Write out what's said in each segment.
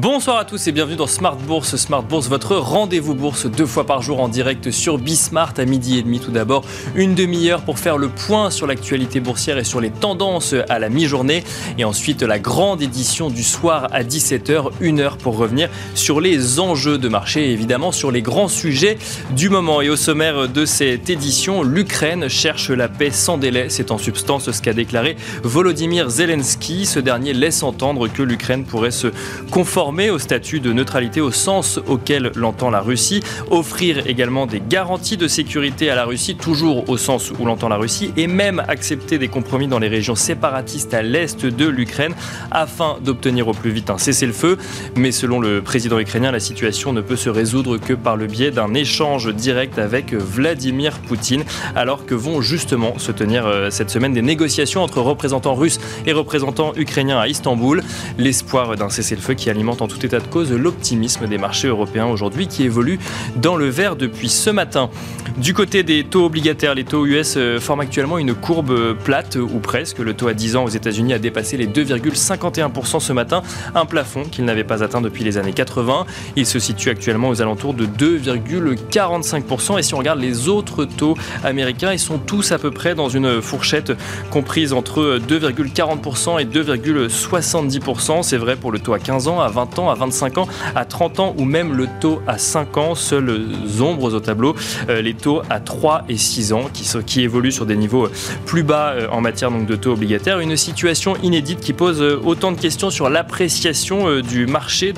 Bonsoir à tous et bienvenue dans Smart Bourse. Smart Bourse, votre rendez-vous bourse deux fois par jour en direct sur Bismart à midi et demi tout d'abord. Une demi-heure pour faire le point sur l'actualité boursière et sur les tendances à la mi-journée. Et ensuite la grande édition du soir à 17h, une heure pour revenir sur les enjeux de marché et évidemment sur les grands sujets du moment. Et au sommaire de cette édition, l'Ukraine cherche la paix sans délai. C'est en substance ce qu'a déclaré Volodymyr Zelensky. Ce dernier laisse entendre que l'Ukraine pourrait se conformer au statut de neutralité au sens auquel l'entend la Russie, offrir également des garanties de sécurité à la Russie, toujours au sens où l'entend la Russie, et même accepter des compromis dans les régions séparatistes à l'est de l'Ukraine afin d'obtenir au plus vite un cessez-le-feu. Mais selon le président ukrainien, la situation ne peut se résoudre que par le biais d'un échange direct avec Vladimir Poutine, alors que vont justement se tenir euh, cette semaine des négociations entre représentants russes et représentants ukrainiens à Istanbul. L'espoir d'un cessez-le-feu qui alimente en tout état de cause l'optimisme des marchés européens aujourd'hui qui évolue dans le vert depuis ce matin. Du côté des taux obligataires, les taux US euh, forment actuellement une courbe plate ou presque. Le taux à 10 ans aux États-Unis a dépassé les 2,51% ce matin, un plafond qu'il n'avait pas atteint depuis les années 80. Il se situe actuellement aux alentours de 2,45%. Et si on regarde les autres taux américains, ils sont tous à peu près dans une fourchette comprise entre 2,40% et 2,70%. C'est vrai pour le taux à 15 ans, à 20 ans, à 25 ans, à 30 ans ou même le taux à 5 ans. Seules ombres au tableau, euh, les taux à 3 et 6 ans qui, évoluent sur des niveaux euh, plus bas euh, en matière donc, de taux obligataires. Une situation inédite qui pose autant de questions sur l'appréciation du marché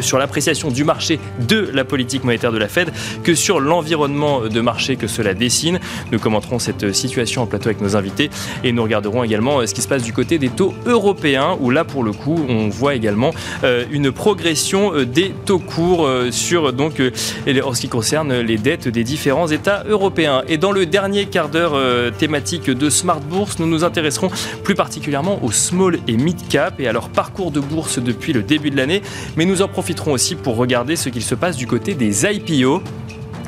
sur l'appréciation du marché de la politique monétaire de la Fed que sur l'environnement de marché que cela dessine. Nous commenterons cette situation en plateau avec nos invités et nous regarderons également ce qui se passe du côté des taux européens où là pour le coup on voit également une progression euh, des taux courts euh, sur donc en ce qui concerne les dettes des différents États européens. Et dans le dernier quart d'heure thématique de Smart Bourse, nous nous intéresserons plus particulièrement aux small et mid cap et à leur parcours de bourse depuis le début de l'année, mais nous en profiterons aussi pour regarder ce qu'il se passe du côté des IPO.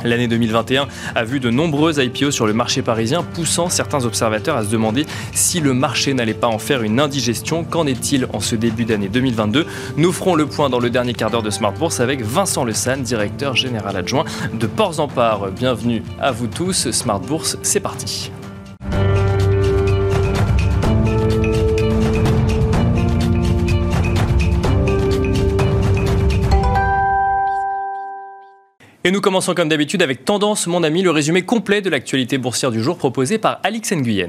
L'année 2021 a vu de nombreux IPO sur le marché parisien, poussant certains observateurs à se demander si le marché n'allait pas en faire une indigestion. Qu'en est-il en ce début d'année 2022 Nous ferons le point dans le dernier quart d'heure de Smart Bourse avec Vincent Le San, directeur général adjoint de Ports en Part. Bienvenue à vous tous. Smart Bourse, c'est parti. Et nous commençons comme d'habitude avec Tendance, mon ami, le résumé complet de l'actualité boursière du jour proposé par Alix Nguyen.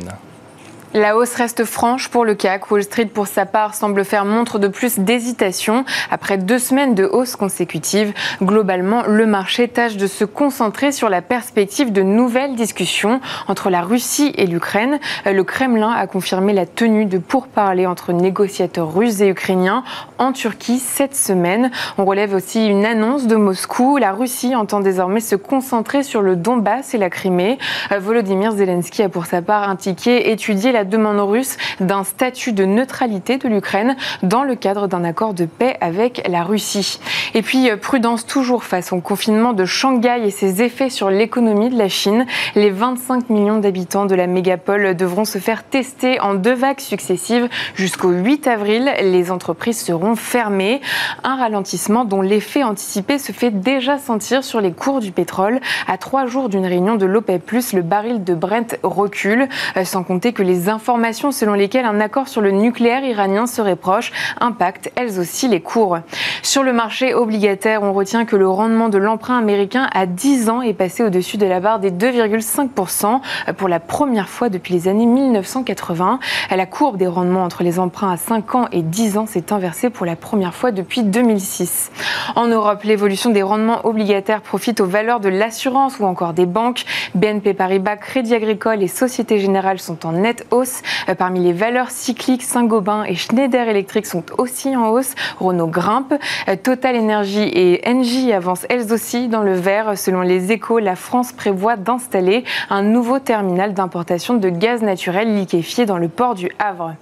La hausse reste franche pour le CAC. Wall Street, pour sa part, semble faire montre de plus d'hésitation. Après deux semaines de hausse consécutive, globalement, le marché tâche de se concentrer sur la perspective de nouvelles discussions entre la Russie et l'Ukraine. Le Kremlin a confirmé la tenue de pourparlers entre négociateurs russes et ukrainiens en Turquie cette semaine. On relève aussi une annonce de Moscou. La Russie entend désormais se concentrer sur le Donbass et la Crimée. Volodymyr Zelensky a pour sa part indiqué étudier la la demande russe d'un statut de neutralité de l'Ukraine dans le cadre d'un accord de paix avec la Russie. Et puis, euh, prudence toujours face au confinement de Shanghai et ses effets sur l'économie de la Chine. Les 25 millions d'habitants de la mégapole devront se faire tester en deux vagues successives jusqu'au 8 avril. Les entreprises seront fermées. Un ralentissement dont l'effet anticipé se fait déjà sentir sur les cours du pétrole. À trois jours d'une réunion de l'OPEP+, le baril de Brent recule, euh, sans compter que les informations selon lesquelles un accord sur le nucléaire iranien serait proche impactent elles aussi les cours. Sur le marché obligataire, on retient que le rendement de l'emprunt américain à 10 ans est passé au-dessus de la barre des 2,5% pour la première fois depuis les années 1980. La courbe des rendements entre les emprunts à 5 ans et 10 ans s'est inversée pour la première fois depuis 2006. En Europe, l'évolution des rendements obligataires profite aux valeurs de l'assurance ou encore des banques. BNP Paribas, Crédit Agricole et Société Générale sont en nette hausse euh, parmi les valeurs cycliques, Saint-Gobain et Schneider Electric sont aussi en hausse. Renault grimpe. Euh, Total Energy et Engie avancent elles aussi dans le vert. Selon les échos, la France prévoit d'installer un nouveau terminal d'importation de gaz naturel liquéfié dans le port du Havre.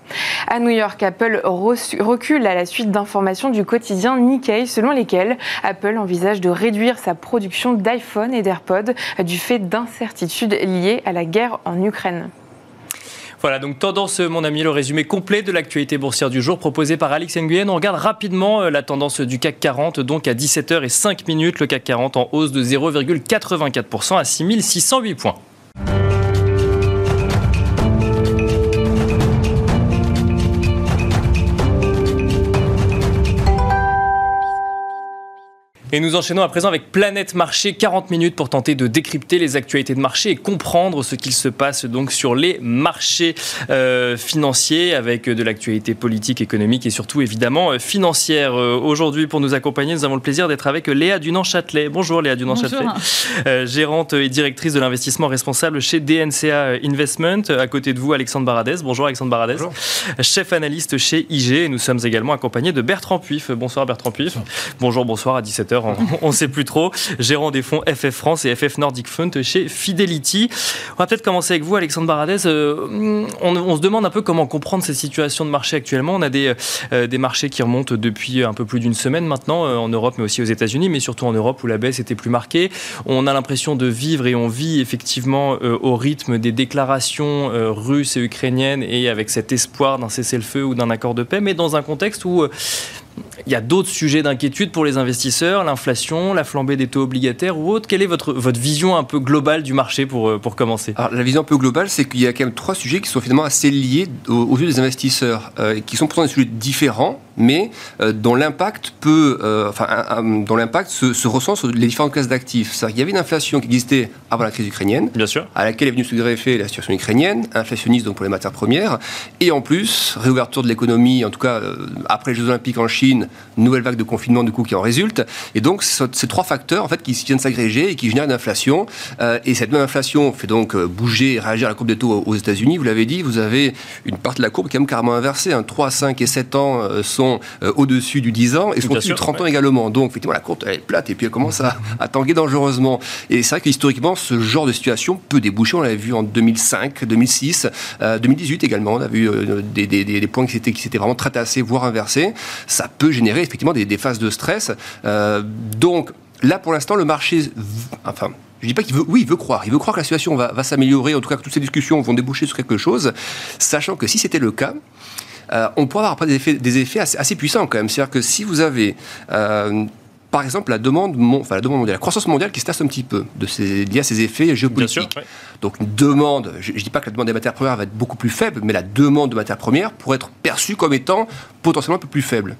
À New York, Apple recule à la suite d'informations du quotidien Nikkei selon lesquelles Apple envisage de réduire sa production d'iPhone et d'AirPods du fait d'incertitudes liées à la guerre en Ukraine. Voilà, donc tendance, mon ami, le résumé complet de l'actualité boursière du jour proposé par Alex Nguyen. On regarde rapidement euh, la tendance du CAC 40, donc à 17h05 minutes, le CAC 40 en hausse de 0,84% à 6608 points. Et nous enchaînons à présent avec Planète Marché, 40 minutes pour tenter de décrypter les actualités de marché et comprendre ce qu'il se passe donc sur les marchés euh, financiers avec de l'actualité politique, économique et surtout évidemment euh, financière. Euh, aujourd'hui, pour nous accompagner, nous avons le plaisir d'être avec Léa Dunant-Châtelet. Bonjour Léa Dunant-Châtelet, gérante et directrice de l'investissement responsable chez DNCA Investment. À côté de vous, Alexandre Baradez. Bonjour Alexandre Baradez, Bonjour. chef analyste chez IG. Et nous sommes également accompagnés de Bertrand Puif. Bonsoir Bertrand Puif. Bonjour, bonsoir à 17h on ne sait plus trop. Gérant des fonds FF France et FF Nordic Fund chez Fidelity. On va peut-être commencer avec vous, Alexandre Baradez. Euh, on, se demande un peu comment comprendre cette situation de marché actuellement. On a des, euh, des marchés qui remontent depuis un peu plus d'une semaine maintenant, euh, en Europe, mais aussi aux États-Unis, mais surtout en Europe où la baisse était plus marquée. On a l'impression de vivre et on vit effectivement au rythme des déclarations russes et ukrainiennes et avec cet espoir d'un cessez-le-feu ou d'un accord de paix, mais dans un contexte où il y a d'autres sujets d'inquiétude pour les investisseurs, l'inflation, la flambée des taux obligataires ou autre. Quelle est votre, votre vision un peu globale du marché pour, euh, pour commencer? Alors, La vision un peu globale, c'est qu'il y a quand même trois sujets qui sont finalement assez liés aux, yeux des investisseurs, euh, qui sont pourtant des sujets différents, mais euh, dont l'impact peut, enfin, dont l'impact se, ressent sur les différentes classes d'actifs. Il y avait une inflation qui existait avant la crise ukrainienne, Bien sûr. à laquelle est venue se greffer la situation ukrainienne, inflationniste donc pour les matières premières, et en plus réouverture de l'économie, en tout cas après les Jeux Olympiques en Chine nouvelle vague de confinement du coup qui en résulte. Et donc ces trois facteurs en fait qui viennent s'agréger et qui génèrent une inflation. Euh, et cette même inflation fait donc euh, bouger et réagir à la courbe des taux aux États-Unis. Vous l'avez dit, vous avez une partie de la courbe qui est même carrément inversée. 3, hein. 5 et 7 ans euh, sont au-dessus du 10 ans et sont au-dessus du 30 ans également. Donc effectivement la courbe elle est plate et puis elle commence à, à tanguer dangereusement. Et c'est vrai que historiquement ce genre de situation peut déboucher. On l'avait vu en 2005, 2006, 2018 également. On a vu des, des, des, points qui s'étaient, qui s'étaient vraiment très tassés, voire inversés. Ça peut générer effectivement des, phases de stress. Euh, donc là, pour l'instant, le marché, enfin, je dis pas qu'il veut, oui, il veut croire. Il veut croire que la situation va, s'améliorer, en tout cas que toutes ces discussions vont déboucher sur quelque chose, sachant que si c'était le cas, euh, on pourrait avoir après des effets, des effets assez, puissants quand même. C'est-à-dire que si vous avez euh, par exemple, la demande, enfin, la demande mondiale, la croissance mondiale qui se tasse un petit peu de ces, liée à ces effets géopolitiques. Donc, une demande, je ne dis pas que la demande des matières premières va être beaucoup plus faible, mais la demande de matières premières pourrait être perçue comme étant potentiellement un peu plus faible.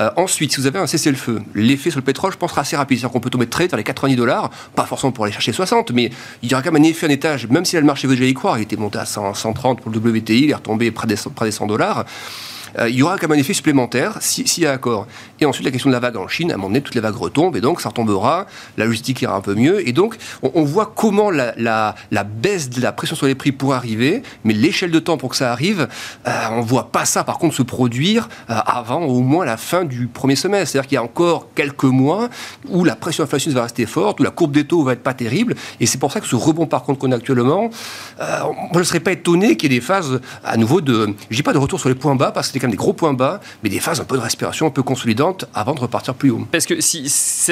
Euh, ensuite, si vous avez un cessez-le-feu, l'effet sur le pétrole, je pense, sera assez rapide. C'est-à-dire qu'on peut tomber très dans les 90 dollars, pas forcément pour aller chercher 60, mais il y aura quand même un effet en étage, même si là, le marché veut déjà y croire, il était monté à 130 pour le WTI, il est retombé près des, près des 100 dollars. Euh, il y aura quand même un effet supplémentaire s'il y a accord. Et ensuite, la question de la vague en Chine, à un moment donné, toutes les vagues retombent et donc ça retombera, la logistique ira un peu mieux. Et donc, on, voit comment la, la, baisse de la pression sur les prix pourrait arriver, mais l'échelle de temps pour que ça arrive, euh, on ne voit pas ça par contre se produire euh, avant au moins la fin du premier semestre. C'est-à-dire qu'il y a encore quelques mois où la pression inflationniste va rester forte, où la courbe des taux va être pas terrible. Et c'est pour ça que ce rebond par contre qu'on a actuellement, moi je ne serais pas étonné qu'il y ait des phases à nouveau de, je dis pas de retour sur les points bas parce que quand même des gros points bas, mais des phases un peu de respiration un peu consolidantes avant de repartir plus haut. Parce que si,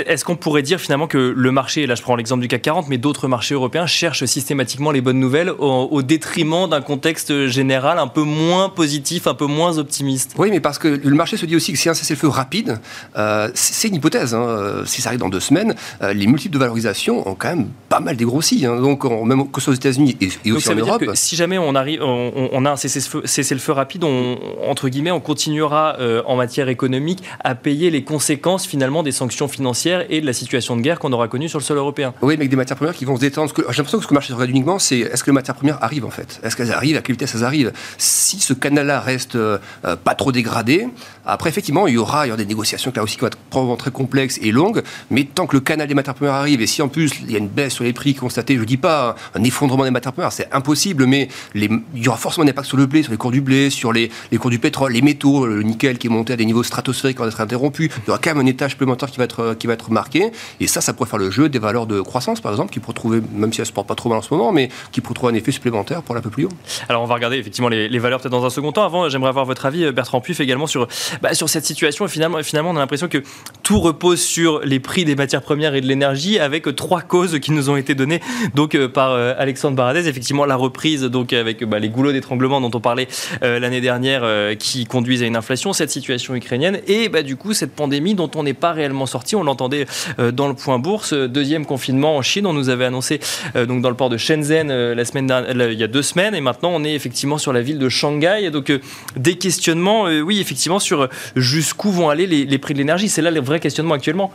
est-ce qu'on pourrait dire finalement que le marché, là je prends l'exemple du CAC 40, mais d'autres marchés européens cherchent systématiquement les bonnes nouvelles au, détriment d'un contexte général un peu moins positif, un peu moins optimiste? Oui, mais parce que le marché se dit aussi que si un cessez-le-feu rapide, euh, c'est une hypothèse. Hein. Si ça arrive dans deux semaines, euh, les multiples de valorisation ont quand même pas mal dégrossi. Hein. Donc, même que ce soit aux États-Unis et, aussi en Europe. que si jamais on, arrive, on, a un cessez-le-feu rapide, on, entre guillemets, on continuera euh, en matière économique à payer les conséquences finalement des sanctions financières et de la situation de guerre qu'on aura connue sur le sol européen. Oui, mais avec des matières premières qui vont se détendre. J'ai l'impression que ce que marché regarde uniquement, c'est est-ce que les matières premières arrivent en fait? Est-ce qu'elles arrivent? À quelle vitesse elles arrivent? Si ce canal-là reste euh, pas trop dégradé, après effectivement, il y aura, des négociations là aussi qui vont être probablement très complexes et longues, mais tant que le canal des matières premières arrive, et si en plus il y a une baisse sur les prix constatée, je ne dis pas un effondrement des matières premières, c'est impossible, mais il y aura forcément un impact sur le blé, sur les cours du blé, sur les, cours du pétrole les métaux, le nickel qui est monté à des niveaux stratosphériques va être Il y aura quand même un étage supplémentaire qui va être, qui va être marqué. Et ça, ça pourrait faire le jeu des valeurs de croissance, par exemple, qui pourraient trouver, même si elles ne se portent pas trop mal en ce moment, mais qui pourraient trouver un effet supplémentaire pour la peu plus haut. Alors, on va regarder effectivement les, les valeurs peut-être dans un second temps. Avant, j'aimerais avoir votre avis, Bertrand Puif, également sur, bah, sur cette situation. Et finalement, finalement, on a l'impression que tout repose sur les prix des matières premières et de l'énergie, avec trois causes qui nous ont été données donc euh, par euh, Alexandre Baradez. Effectivement, la reprise donc avec bah, les goulots d'étranglement dont on parlait euh, l'année dernière, qui conduisent à une inflation, cette situation ukrainienne et bah, du coup cette pandémie dont on n'est pas réellement sorti. On l'entendait dans le point bourse. Deuxième confinement en Chine, on nous avait annoncé donc dans le port de Shenzhen la semaine il y a deux semaines, et maintenant on est effectivement sur la ville de Shanghai. Donc des questionnements, oui effectivement sur jusqu'où vont aller les, les prix de l'énergie. C'est là le vrai questionnement actuellement.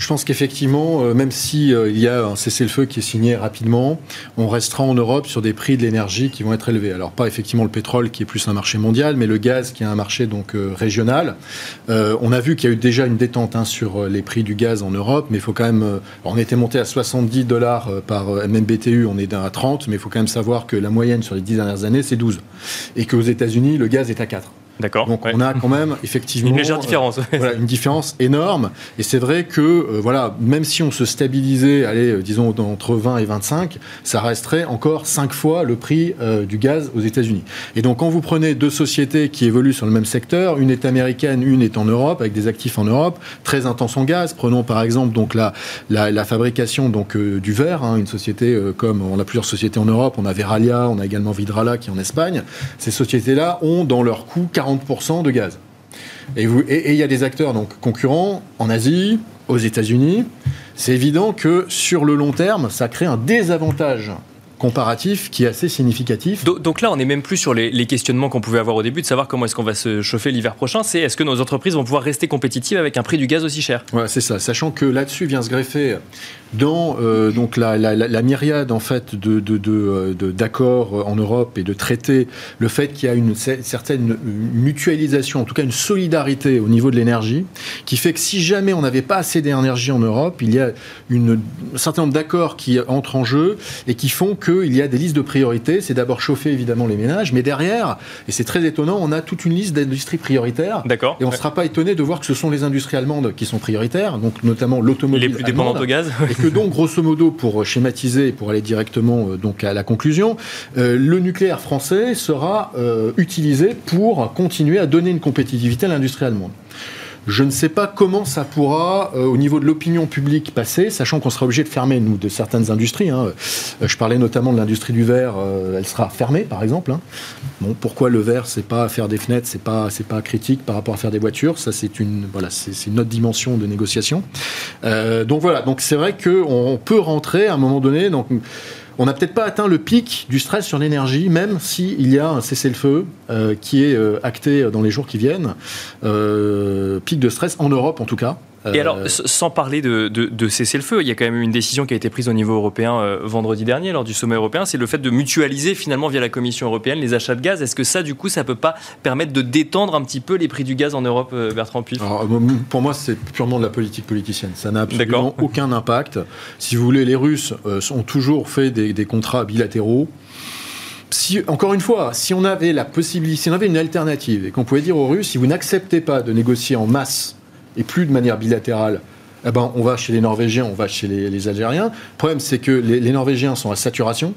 Je pense qu'effectivement, euh, même si euh, il y a un cessez-le-feu qui est signé rapidement, on restera en Europe sur des prix de l'énergie qui vont être élevés. Alors pas effectivement le pétrole qui est plus un marché mondial, mais le gaz qui est un marché donc euh, régional. on a vu qu'il y a eu déjà une détente hein, sur les prix du gaz en Europe, mais il faut quand même. on était monté à 70 dollars par MMBTU, on est à 30, mais il faut quand même savoir que la moyenne sur les 10 dernières années c'est 12, et qu'aux États-Unis le gaz est à 4. D'accord. Donc on a quand même effectivement une légère différence. Euh, voilà, une différence énorme. Et c'est vrai que euh, voilà, même si on se stabilisait, allez, euh, disons entre 20 et 25, ça resterait encore 5 fois le prix du gaz aux États-Unis. Et donc quand vous prenez deux sociétés qui évoluent sur le même secteur, une est américaine, une est en Europe, avec des actifs en Europe, très intenses en gaz. Prenons par exemple donc la, la, fabrication donc du verre, hein, une société comme on a plusieurs sociétés en Europe, on a Veralia, on a également Vidrala qui est en Espagne. Ces sociétés-là ont dans leur coût 40 de gaz. Et il y a des acteurs donc concurrents en Asie, aux États-Unis. C'est évident que sur le long terme, ça crée un désavantage comparatif qui est assez significatif. Donc, là, on n'est même plus sur les, questionnements qu'on pouvait avoir au début de savoir comment est-ce qu'on va se chauffer l'hiver prochain. C'est est-ce que nos entreprises vont pouvoir rester compétitives avec un prix du gaz aussi cher? C'est ça. Sachant que là-dessus vient se greffer dans euh, donc la, la, myriade en fait de, de, d'accords en Europe et de traités, le fait qu'il y a une certaine mutualisation, en tout cas une solidarité au niveau de l'énergie, qui fait que si jamais on n'avait pas assez d'énergie en Europe, il y a une, un certain nombre d'accords qui entrent en jeu et qui font que il y a des listes de priorités. C'est d'abord chauffer évidemment les ménages, mais derrière, et c'est très étonnant, on a toute une liste d'industries prioritaires. D'accord. Et on ne sera pas étonné de voir que ce sont les industries allemandes qui sont prioritaires, donc notamment l'automobile. Les plus dépendantes au gaz. et que donc, grosso modo, pour schématiser, pour aller directement euh, donc à la conclusion, euh, le nucléaire français sera euh, utilisé pour continuer à donner une compétitivité à l'industrie allemande. Je ne sais pas comment ça pourra, euh, au niveau de l'opinion publique, passer, sachant qu'on sera obligé de fermer, nous, de certaines industries. Hein. Euh, je parlais notamment de l'industrie du verre, euh, elle sera fermée, par exemple. Hein. Bon, pourquoi le verre, c'est pas faire des fenêtres, c'est pas, pas critique par rapport à faire des voitures? C'est une, voilà, c'est, une autre dimension de négociation. donc voilà, donc c'est vrai qu'on peut rentrer à un moment donné. Donc, on n'a peut-être pas atteint le pic du stress sur l'énergie, même s'il y a un cessez-le-feu euh, qui est euh, acté dans les jours qui viennent. Euh, pic de stress en Europe en tout cas. Et alors, euh, sans parler de, de, cesser le feu, il y a quand même une décision qui a été prise au niveau européen euh, vendredi dernier lors du sommet européen, c'est le fait de mutualiser finalement via la Commission européenne les achats de gaz. Est-ce que ça, du coup, ça peut pas permettre de détendre un petit peu les prix du gaz en Europe, euh, Bertrand Puy? Pour moi, c'est purement de la politique politicienne. Ça n'a absolument aucun impact. Si vous voulez, les Russes ont toujours fait des, des contrats bilatéraux. Si, encore une fois, si on avait la possibilité, si on avait une alternative et qu'on pouvait dire aux Russes, si vous n'acceptez pas de négocier en masse et plus de manière bilatérale, eh ben, on va chez les Norvégiens, on va chez les, Algériens. Le problème, c'est que les, Norvégiens sont à saturation.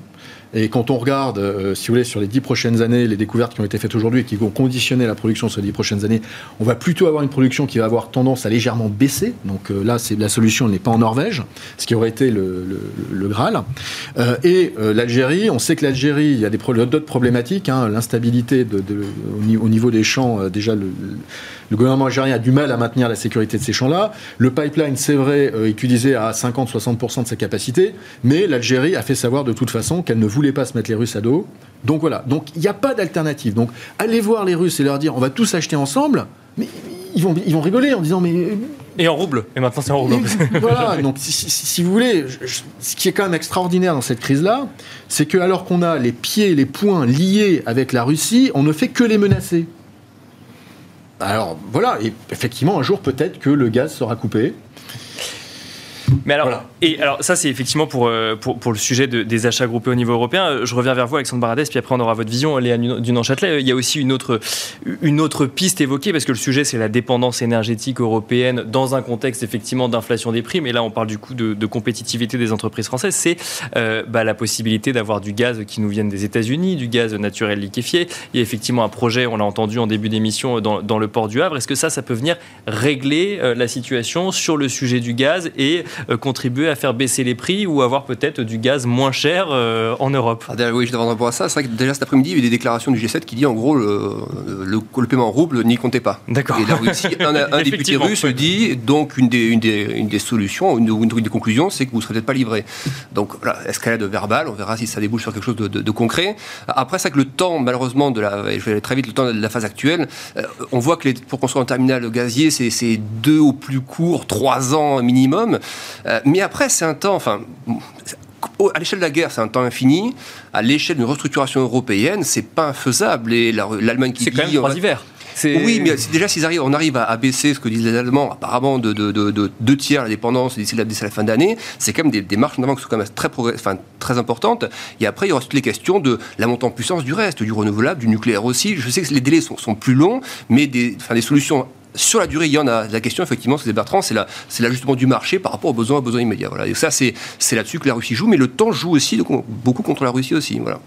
Et quand on regarde, euh, si vous voulez, sur les dix prochaines années, les découvertes qui ont été faites aujourd'hui et qui vont conditionner la production sur les dix prochaines années, on va plutôt avoir une production qui va avoir tendance à légèrement baisser. Donc euh, là, la solution n'est pas en Norvège, ce qui aurait été le, Graal. Euh, et l'Algérie, on sait que l'Algérie, il y a d'autres problématiques, hein, l'instabilité au, niveau des champs. déjà, le, gouvernement algérien a du mal à maintenir la sécurité de ces champs-là. Le pipeline, c'est vrai, utilisé à 50-60% de sa capacité, mais l'Algérie a fait savoir de toute façon qu'elle ne voulait pas se mettre les Russes à dos. Donc voilà. Donc il n'y a pas d'alternative. Donc allez voir les Russes et leur dire on va tous acheter ensemble. Mais ils vont, ils vont rigoler en disant mais euh, et en rouble. Et maintenant, c'est en rouble. voilà. Donc, si, vous voulez, ce qui est quand même extraordinaire dans cette crise-là, c'est que alors qu'on a les pieds, les poings liés avec la Russie, on ne fait que les menacer. Alors, voilà. Et effectivement, un jour, peut-être que le gaz sera coupé. Mais alors, et alors ça c'est effectivement pour, euh, pour, pour, le sujet des achats groupés au niveau européen. Euh, je reviens vers vous, Alexandre Baradès, puis après on aura votre vision, Léa Dunan-Châtelet. Il y a aussi une autre, une autre piste évoquée, parce que le sujet c'est la dépendance énergétique européenne dans un contexte effectivement d'inflation des prix, mais là on parle du coup de, compétitivité des entreprises françaises, c'est euh, bah, la possibilité d'avoir du gaz qui nous vienne des États-Unis, du gaz naturel liquéfié. Il y a effectivement un projet, on l'a entendu en début d'émission, dans, dans, le port du Havre. Est-ce que ça, ça peut venir régler la situation sur le sujet du gaz et euh, contribuer à faire baisser les prix ou avoir peut-être du gaz moins cher euh, en Europe ah, Oui, je devrais rapport à ça. C'est vrai que déjà cet après-midi, il y a eu des déclarations du G7 qui dit en gros le, le, paiement en rouble n'y comptez pas. D'accord. Et la Russie, un, un député russe dit donc une des, une des, une des solutions, une, une, des conclusions, c'est que vous ne serez peut-être pas livré. Donc voilà, escalade verbale, on verra si ça débouche sur quelque chose de, de, concret. Après, c'est que le temps, malheureusement, de la, je vais aller très vite, le temps de la phase actuelle, euh, on voit que les, pour construire un terminal gazier, c'est deux au plus court, trois ans minimum. Mais après, c'est un temps, enfin, à l'échelle de la guerre, c'est un temps infini. À l'échelle d'une restructuration européenne, c'est pas infaisable. Et l'Allemagne qui c'est quand même trois hivers. Oui, mais déjà, si on arrive à abaisser ce que disent les Allemands, apparemment de, deux tiers la dépendance d'ici la, la, fin d'année, c'est quand même des, des marches en qui sont quand même très, enfin, très importantes. Et après, il y aura toutes les questions de la montée en puissance du reste, du renouvelable, du nucléaire aussi. Je sais que les délais sont, sont plus longs, mais des, enfin, des solutions sur la durée, il y en a. La question, effectivement, c'est Bertrand, c'est l'ajustement du marché par rapport aux besoins, aux besoins immédiats. Voilà. Et ça, c'est là-dessus que la Russie joue, mais le temps joue aussi beaucoup contre la Russie aussi. Voilà.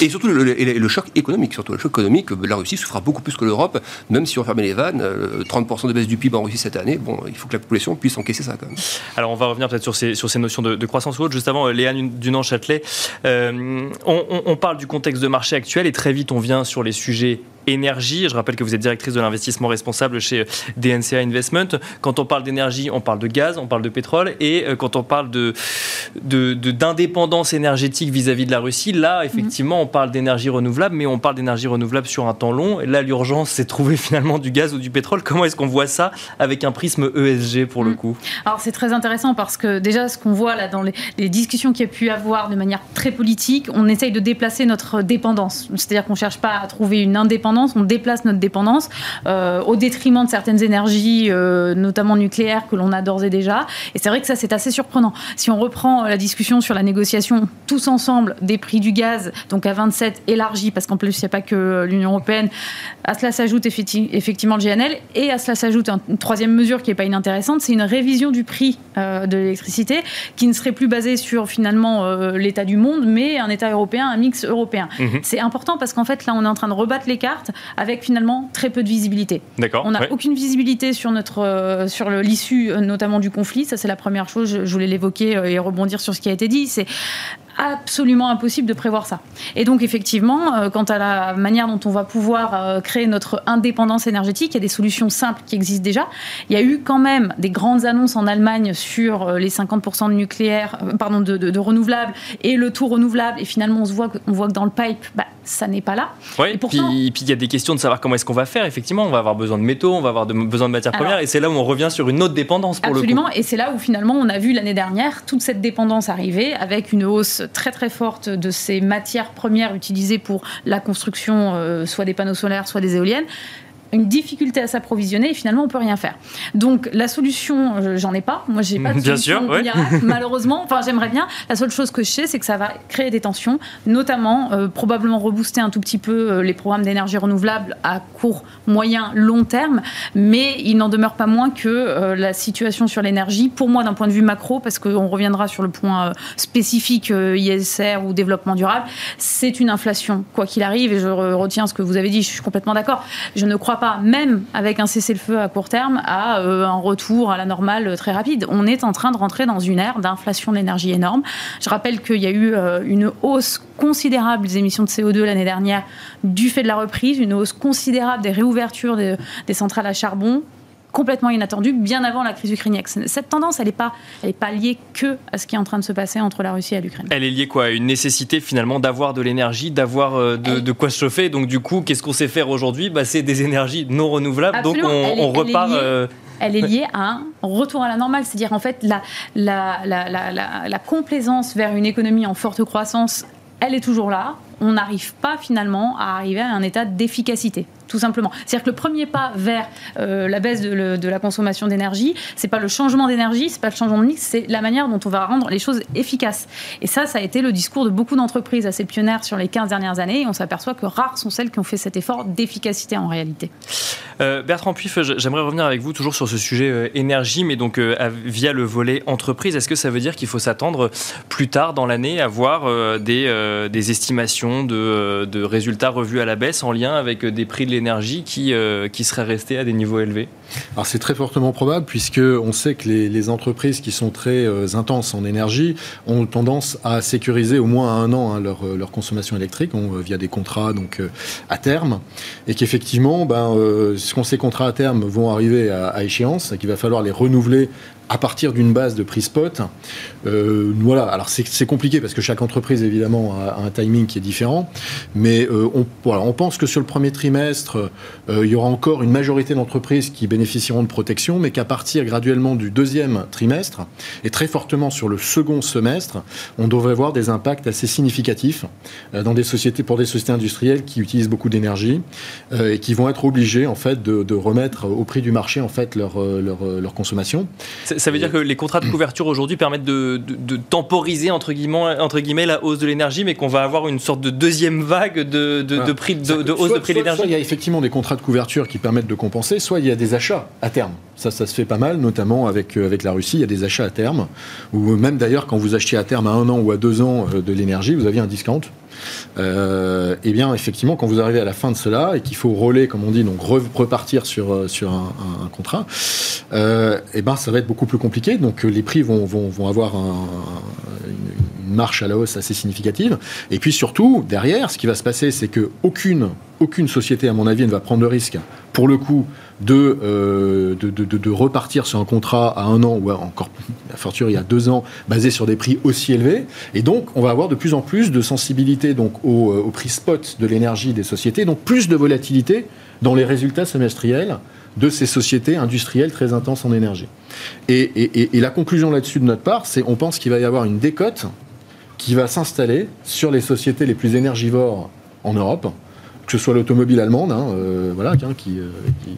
Et surtout le, le, choc économique, surtout le choc économique, la Russie souffrira beaucoup plus que l'Europe, même si on ferme les vannes. 30% euh, de baisse du PIB en Russie cette année, bon, il faut que la population puisse encaisser ça quand même. Alors on va revenir peut-être sur ces, sur ces notions de, croissance ou autre. Juste avant, Léa Dunan-Châtelet, euh, on parle du contexte de marché actuel et très vite on vient sur les sujets énergie. Je rappelle que vous êtes directrice de l'investissement responsable chez DNCA Investment. Quand on parle d'énergie, on parle de gaz, on parle de pétrole. Et euh, quand on parle de, d'indépendance énergétique vis-à-vis de la Russie, là, effectivement, on parle d'énergie renouvelable, mais on parle d'énergie renouvelable sur un temps long. Et là, l'urgence, c'est de trouver finalement du gaz ou du pétrole. Comment est-ce qu'on voit ça avec un prisme ESG pour le mm. coup? Alors, c'est très intéressant parce que déjà, ce qu'on voit là dans les, les discussions qu'il y a pu avoir de manière très politique, on essaye de déplacer notre dépendance. C'est-à-dire qu'on ne cherche pas à trouver une indépendance on déplace notre dépendance euh, au détriment de certaines énergies, euh, notamment nucléaires, que l'on a d'ores et déjà. Et c'est vrai que ça, c'est assez surprenant. Si on reprend la discussion sur la négociation tous ensemble des prix du gaz, donc à 27 élargi, parce qu'en plus, il n'y a pas que l'Union européenne, à cela s'ajoute effectivement le GNL, et à cela s'ajoute une troisième mesure qui n'est pas inintéressante, c'est une révision du prix euh, de l'électricité qui ne serait plus basée sur finalement l'état du monde, mais un état européen, un mix européen. Mhm. C'est important parce qu'en fait, là, on est en train de rebattre les cartes avec finalement très peu de visibilité. D'accord. On n'a aucune visibilité sur, notre, euh, sur l'issue euh, notamment du conflit. Ça, c'est la première chose. Je, je voulais l'évoquer euh, et rebondir sur ce qui a été dit. C'est absolument impossible de prévoir ça. Et donc effectivement, euh, quant à la manière dont on va pouvoir euh, créer notre indépendance énergétique, il y a des solutions simples qui existent déjà. Il y a eu quand même des grandes annonces en Allemagne sur euh, les 50% de nucléaire, pardon, de, renouvelables et le tout renouvelable. Et finalement, on se voit, on voit que dans le pipe, bah, ça n'est pas là. Oui, et puis il y a des questions de savoir comment est-ce qu'on va faire. Effectivement, on va avoir besoin de métaux, on va avoir besoin de matières premières, et c'est là où on revient sur une autre dépendance pour le coup. Absolument, et c'est là où finalement on a vu l'année dernière toute cette dépendance arriver avec une hausse très très forte de ces matières premières utilisées pour la construction, euh, soit des panneaux solaires, soit des éoliennes une difficulté à s'approvisionner et finalement on peut rien faire. Donc la solution, euh, j'en ai pas. Moi j'ai pas de bien solution sûr, malheureusement. Enfin j'aimerais bien. La seule chose que je sais, c'est que ça va créer des tensions, notamment euh, probablement rebooster un tout petit peu euh, les programmes d'énergie renouvelable à court, moyen, long terme. Mais il n'en demeure pas moins que la situation sur l'énergie, pour moi d'un point de vue macro, parce qu'on reviendra sur le point spécifique ISR ou développement durable, c'est une inflation quoi qu'il arrive. Et je retiens ce que vous avez dit. Je suis complètement d'accord. Je ne crois même avec un cessez-le-feu à court terme, à euh, un retour à la normale euh, très rapide. On est en train de rentrer dans une ère d'inflation d'énergie énorme. Je rappelle qu'il y a eu euh, une hausse considérable des émissions de CO2 l'année dernière du fait de la reprise, une hausse considérable des réouvertures des centrales à charbon, complètement inattendu bien avant la crise ukrainienne. Cette tendance, elle n'est pas, elle pas liée que à ce qui est en train de se passer entre la Russie et l'Ukraine. Elle est liée quoi? À une nécessité finalement d'avoir de l'énergie, d'avoir euh, de, quoi se chauffer. Donc du coup, qu'est-ce qu'on sait faire aujourd'hui? Bah, C'est des énergies non renouvelables. Donc on, repart. Euh, elle est liée à un retour à la normale, c'est-à-dire en fait la, la, la, la, complaisance vers une économie en forte croissance, elle est toujours là on n'arrive pas finalement à arriver à un état d'efficacité tout simplement. C'est-à-dire que le premier pas vers euh, la baisse de, la consommation d'énergie, c'est pas le changement d'énergie, c'est pas le changement de mix, c'est la manière dont on va rendre les choses efficaces. Et ça, ça a été le discours de beaucoup d'entreprises assez pionnières sur les 15 dernières années, et on s'aperçoit que rares sont celles qui ont fait cet effort d'efficacité en réalité. Euh, Bertrand Puif, j'aimerais revenir avec vous toujours sur ce sujet euh, énergie, mais donc via le volet entreprise. Est-ce que ça veut dire qu'il faut s'attendre plus tard dans l'année à voir des, des, estimations de, de résultats revus à la baisse en lien avec des prix de l'énergie énergie qui, euh, qui serait restée à des niveaux élevés C'est très fortement probable puisque on sait que les, entreprises qui sont très euh, intenses en énergie ont tendance à sécuriser au moins à un an hein, leur, euh, leur, consommation électrique via des contrats à terme. Et qu'effectivement ben, ces contrats à terme vont arriver à, échéance qu'il va falloir les renouveler à partir d'une base de prix spot. Euh, voilà, alors c'est compliqué parce que chaque entreprise évidemment a, un timing qui est différent, mais euh, on, voilà, on pense que sur le premier trimestre, euh, il y aura encore une majorité d'entreprises qui bénéficieront de protection, mais qu'à partir graduellement du deuxième trimestre et très fortement sur le second semestre, on devrait voir des impacts assez significatifs dans des sociétés pour des sociétés industrielles qui utilisent beaucoup d'énergie et qui vont être obligées en fait de, de, remettre au prix du marché en fait leur, leur, leur consommation ça veut dire que les contrats de couverture aujourd'hui permettent de, temporiser entre guillemets, entre guillemets la hausse de l'énergie, mais qu'on va avoir une sorte de deuxième vague de, de prix de, hausse de prix de l'énergie. Soit il y a effectivement des contrats de couverture qui permettent de compenser, soit il y a des achats à terme. Ça, ça se fait pas mal, notamment avec, euh, avec la Russie. Il y a des achats à terme, ou même d'ailleurs quand vous achetiez à terme à un an ou à deux ans euh, de l'énergie, vous aviez un discount. Euh, et bien effectivement, quand vous arrivez à la fin de cela et qu'il faut rouler, comme on dit, donc repartir sur, euh, sur un, contrat, euh, et ben ça va être beaucoup plus compliqué. Donc les prix vont, vont, vont avoir une marche à la hausse assez significative. Et puis surtout, derrière, ce qui va se passer, c'est que aucune, société, à mon avis, ne va prendre le risque, pour le coup, euh, de, de, de, repartir sur un contrat à un an ou encore, à fortiori, il y a deux ans, basé sur des prix aussi élevés. Et donc, on va avoir de plus en plus de sensibilité donc, au, euh, prix spot de l'énergie des sociétés, donc plus de volatilité dans les résultats semestriels de ces sociétés industrielles très intenses en énergie. Et, et, et la conclusion là-dessus de notre part, c'est on pense qu'il va y avoir une décote qui va s'installer sur les sociétés les plus énergivores en Europe, que ce soit l'automobile allemande, hein, euh, voilà, euh, qui,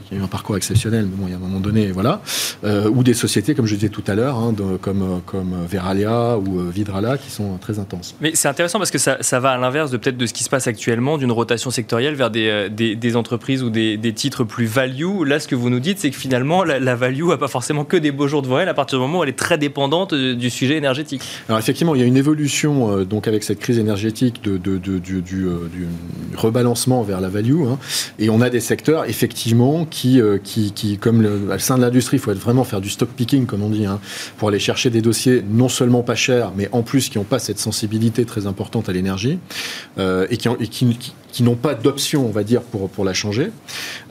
qui, a eu un parcours exceptionnel, mais bon, il y a un moment donné, voilà, euh, ou des sociétés, comme je disais tout à l'heure, hein, comme, comme Veralia ou Vidrala, qui sont très intenses. Mais c'est intéressant parce que ça, ça va à l'inverse de peut-être de ce qui se passe actuellement, d'une rotation sectorielle vers des, des, entreprises ou des, des, titres plus value. Là, ce que vous nous dites, c'est que finalement, la, value n'a pas forcément que des beaux jours devant elle, à partir du moment où elle est très dépendante du sujet énergétique. Alors effectivement, il y a une évolution, donc avec cette crise énergétique, de, de, du, du, du rebalancement vers la value. Hein. Et on a des secteurs, effectivement, qui, euh, qui, qui comme le, à sein de l'industrie, il faut vraiment faire du stock picking, comme on dit, hein, pour aller chercher des dossiers non seulement pas chers, mais en plus qui n'ont pas cette sensibilité très importante à l'énergie euh, et, qui, n'ont pas d'option, on va dire, pour, pour la changer.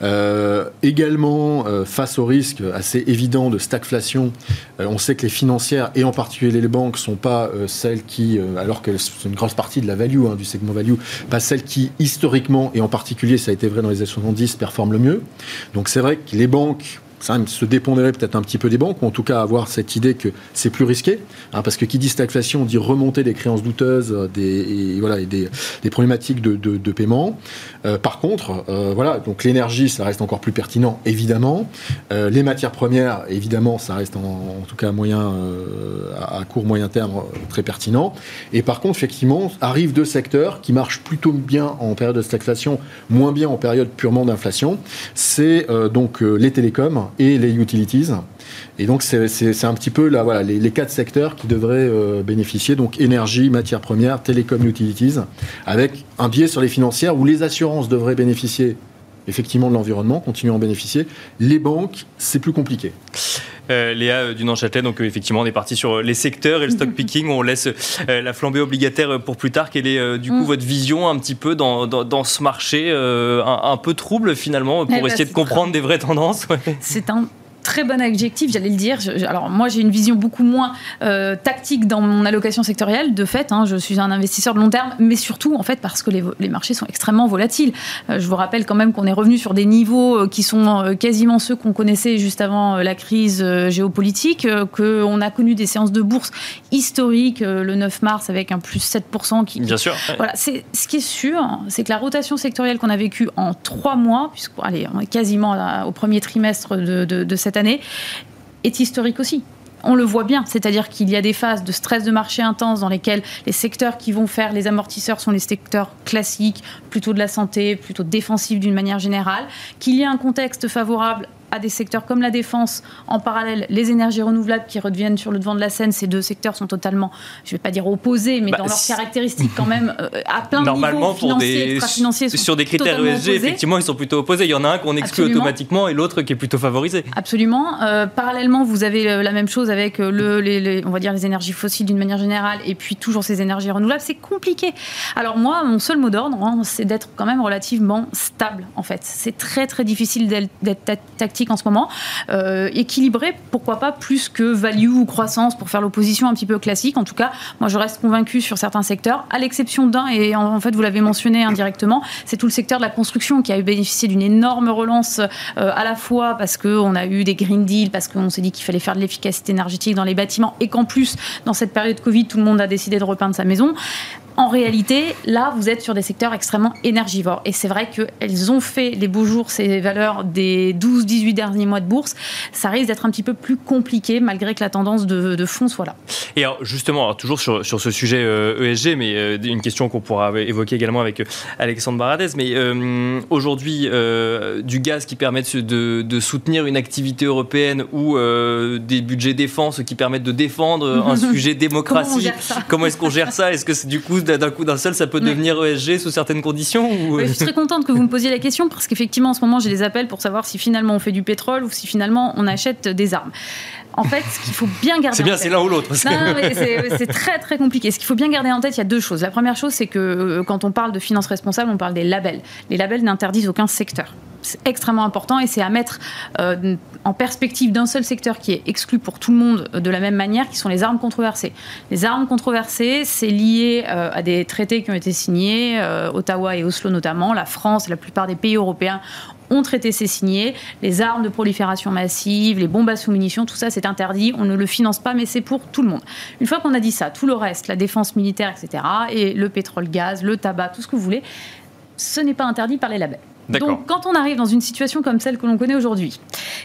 Euh, également, euh, face au risque assez évident de stagflation, euh, on sait que les financières, et en particulier les banques, sont pas celles qui, alors que c'est une grosse partie de la value, hein, du segment value, pas celles qui, historiquement, et en particulier, ça a été vrai dans les années 70, performent le mieux. Donc c'est vrai que les banques se dépondrait peut-être un petit peu des banques, ou en tout cas avoir cette idée que c'est plus risqué, hein, parce que qui dit stagflation dit remonter des créances douteuses euh, des, voilà, et des, problématiques de, paiement. Euh, par contre, euh, voilà, donc l'énergie, ça reste encore plus pertinent, évidemment. Les matières premières, évidemment, ça reste en, tout cas à moyen, à court moyen terme très pertinent. Et par contre, effectivement, arrivent deux secteurs qui marchent plutôt bien en période de stagflation, moins bien en période purement d'inflation. C'est donc les télécoms et les utilities. Et donc, c'est un petit peu là, voilà, les, quatre secteurs qui devraient euh, bénéficier, donc énergie, matières premières, télécom, utilities, avec un biais sur les financières où les assurances devraient bénéficier effectivement de l'environnement, continuer à en bénéficier. Les banques, c'est plus compliqué. Euh, Léa euh, Dunan-Châtelet, donc effectivement on est parti sur les secteurs et le stock picking, on laisse la flambée obligataire pour plus tard. Quelle est du coup mm. votre vision un petit peu dans, dans, ce marché un, peu trouble finalement pour eh ben, essayer de comprendre des vraies tendances C'est un très bon adjectif, j'allais le dire. alors moi, j'ai une vision beaucoup moins euh, tactique dans mon allocation sectorielle. De fait, hein, je suis un investisseur de long terme, mais surtout en fait parce que les, marchés sont extrêmement volatiles. Euh, je vous rappelle quand même qu'on est revenu sur des niveaux euh, qui sont quasiment ceux qu'on connaissait juste avant la crise géopolitique, qu'on a connu des séances de bourse historiques le 9 mars avec un plus 7%. Qui, Bien sûr. Voilà, c'est ce qui est sûr, c'est que la rotation sectorielle qu'on a vécue en trois mois, puisque allez, on est quasiment au premier trimestre de, de cette année, est historique aussi. On le voit bien, c'est-à-dire qu'il y a des phases de stress de marché intense dans lesquelles les secteurs qui vont faire les amortisseurs sont les secteurs classiques, plutôt de la santé, plutôt défensifs d'une manière générale, qu'il y a un contexte favorable à des secteurs comme la défense. En parallèle, les énergies renouvelables qui reviennent sur le devant de la scène, ces deux secteurs sont totalement, je ne vais pas dire opposés, mais bah, dans leurs caractéristiques quand même, euh, à plein de niveaux, financiers, des, sur des critères ESG, effectivement, ils sont plutôt opposés. Il y en a un qu'on exclut automatiquement et l'autre qui est plutôt favorisé. Absolument. Euh, parallèlement, vous avez euh, la même chose avec le, les, on va dire les énergies fossiles d'une manière générale, et puis toujours ces énergies renouvelables. C'est compliqué. Alors moi, mon seul mot d'ordre, hein, c'est d'être quand même relativement stable. En fait, c'est très très difficile d'être tactique en ce moment. Euh, équilibré, pourquoi pas plus que value ou croissance pour faire l'opposition un petit peu classique. En tout cas, moi je reste convaincu sur certains secteurs, à l'exception d'un, et en, fait vous l'avez mentionné indirectement, c'est tout le secteur de la construction qui a bénéficié d'une énorme relance euh, à la fois parce qu'on a eu des Green Deal, parce qu'on s'est dit qu'il fallait faire de l'efficacité énergétique dans les bâtiments et qu'en plus, dans cette période Covid, tout le monde a décidé de repeindre sa maison. En réalité, là, vous êtes sur des secteurs extrêmement énergivores. Et c'est vrai qu'elles ont fait les beaux jours, ces valeurs des 12-18 derniers mois de bourse. Ça risque d'être un petit peu plus compliqué, malgré que la tendance de, fond soit là. Et alors, justement, toujours sur, ce sujet ESG, euh, e mais euh, une question qu'on pourra évoquer également avec euh, Alexandre Baradez. Mais aujourd'hui, du gaz qui permet de, de, soutenir une activité européenne ou des budgets défense qui permettent de défendre un sujet démocratie. Comment est-ce qu'on gère ça? Est-ce que c'est du coup d'un coup d'un seul, ça peut devenir ESG sous certaines conditions Je suis très contente que vous me posiez la question parce qu'effectivement, en ce moment, j'ai des appels pour savoir si finalement on fait du pétrole ou si finalement on achète des armes. En fait, ce qu'il faut bien garder. C'est bien, c'est l'un ou l'autre. C'est très très compliqué. Ce qu'il faut bien garder en tête, il y a deux choses. La première chose, c'est que euh, quand on parle de finances responsables, on parle des labels. Les labels n'interdisent aucun secteur c'est extrêmement important et c'est à mettre euh, en perspective d'un seul secteur qui est exclu pour tout le monde de la même manière, qui sont les armes controversées. Les armes controversées, c'est lié euh, à des traités qui ont été signés, euh, Ottawa et Oslo notamment. La France la plupart des pays européens ont traité ces signés. Les armes de prolifération massive, les bombes à sous-munitions, tout ça c'est interdit. On ne le finance pas, mais c'est pour tout le monde. Une fois qu'on a dit ça, tout le reste, la défense militaire, etc., et le pétrole, gaz, le tabac, tout ce que vous voulez, ce n'est pas interdit par les labels. Donc, quand on arrive dans une situation comme celle que l'on connaît aujourd'hui,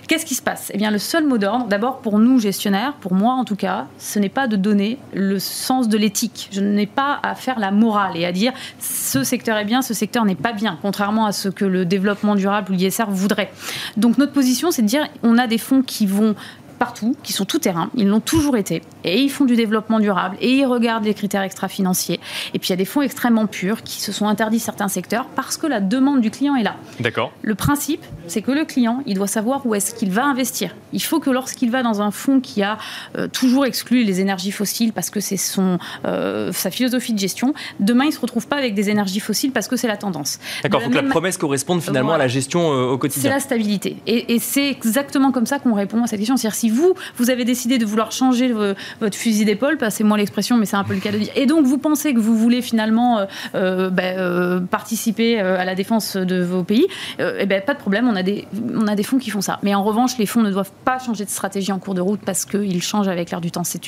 qu'est-ce qui se passe? Eh bien, le seul mot d'ordre, d'abord pour nous gestionnaires, pour moi en tout cas, ce n'est pas de donner le sens de l'éthique. Je n'ai pas à faire la morale et à dire ce secteur est bien, ce secteur n'est pas bien, contrairement à ce que le développement durable ou l'ISR voudrait. Donc, notre position, c'est de dire on a des fonds qui vont partout, qui sont tout terrain, ils l'ont toujours été, et ils font du développement durable, et ils regardent les critères extra-financiers. Et puis il y a des fonds extrêmement purs qui se sont interdits certains secteurs parce que la demande du client est là. D'accord. Le principe, c'est que le client, il doit savoir où est-ce qu'il va investir. Il faut que lorsqu'il va dans un fonds qui a euh, toujours exclu les énergies fossiles parce que c'est son euh, sa philosophie de gestion, demain il se retrouve pas avec des énergies fossiles parce que c'est la tendance. D'accord. Faut que la promesse corresponde finalement à la gestion euh, au quotidien. C'est la stabilité, et, et c'est exactement comme ça qu'on répond à cette question. C'est-à-dire si vous, vous avez décidé de vouloir changer votre fusil d'épaule, passez-moi l'expression, mais c'est un peu le cas de dire, et donc vous pensez que vous voulez finalement euh, euh, ben, euh, participer à la défense de vos pays, eh ben, pas de problème, on a, des, on a des fonds qui font ça. Mais en revanche, les fonds ne doivent pas changer de stratégie en cours de route parce qu'ils changent avec l'air du temps. C'est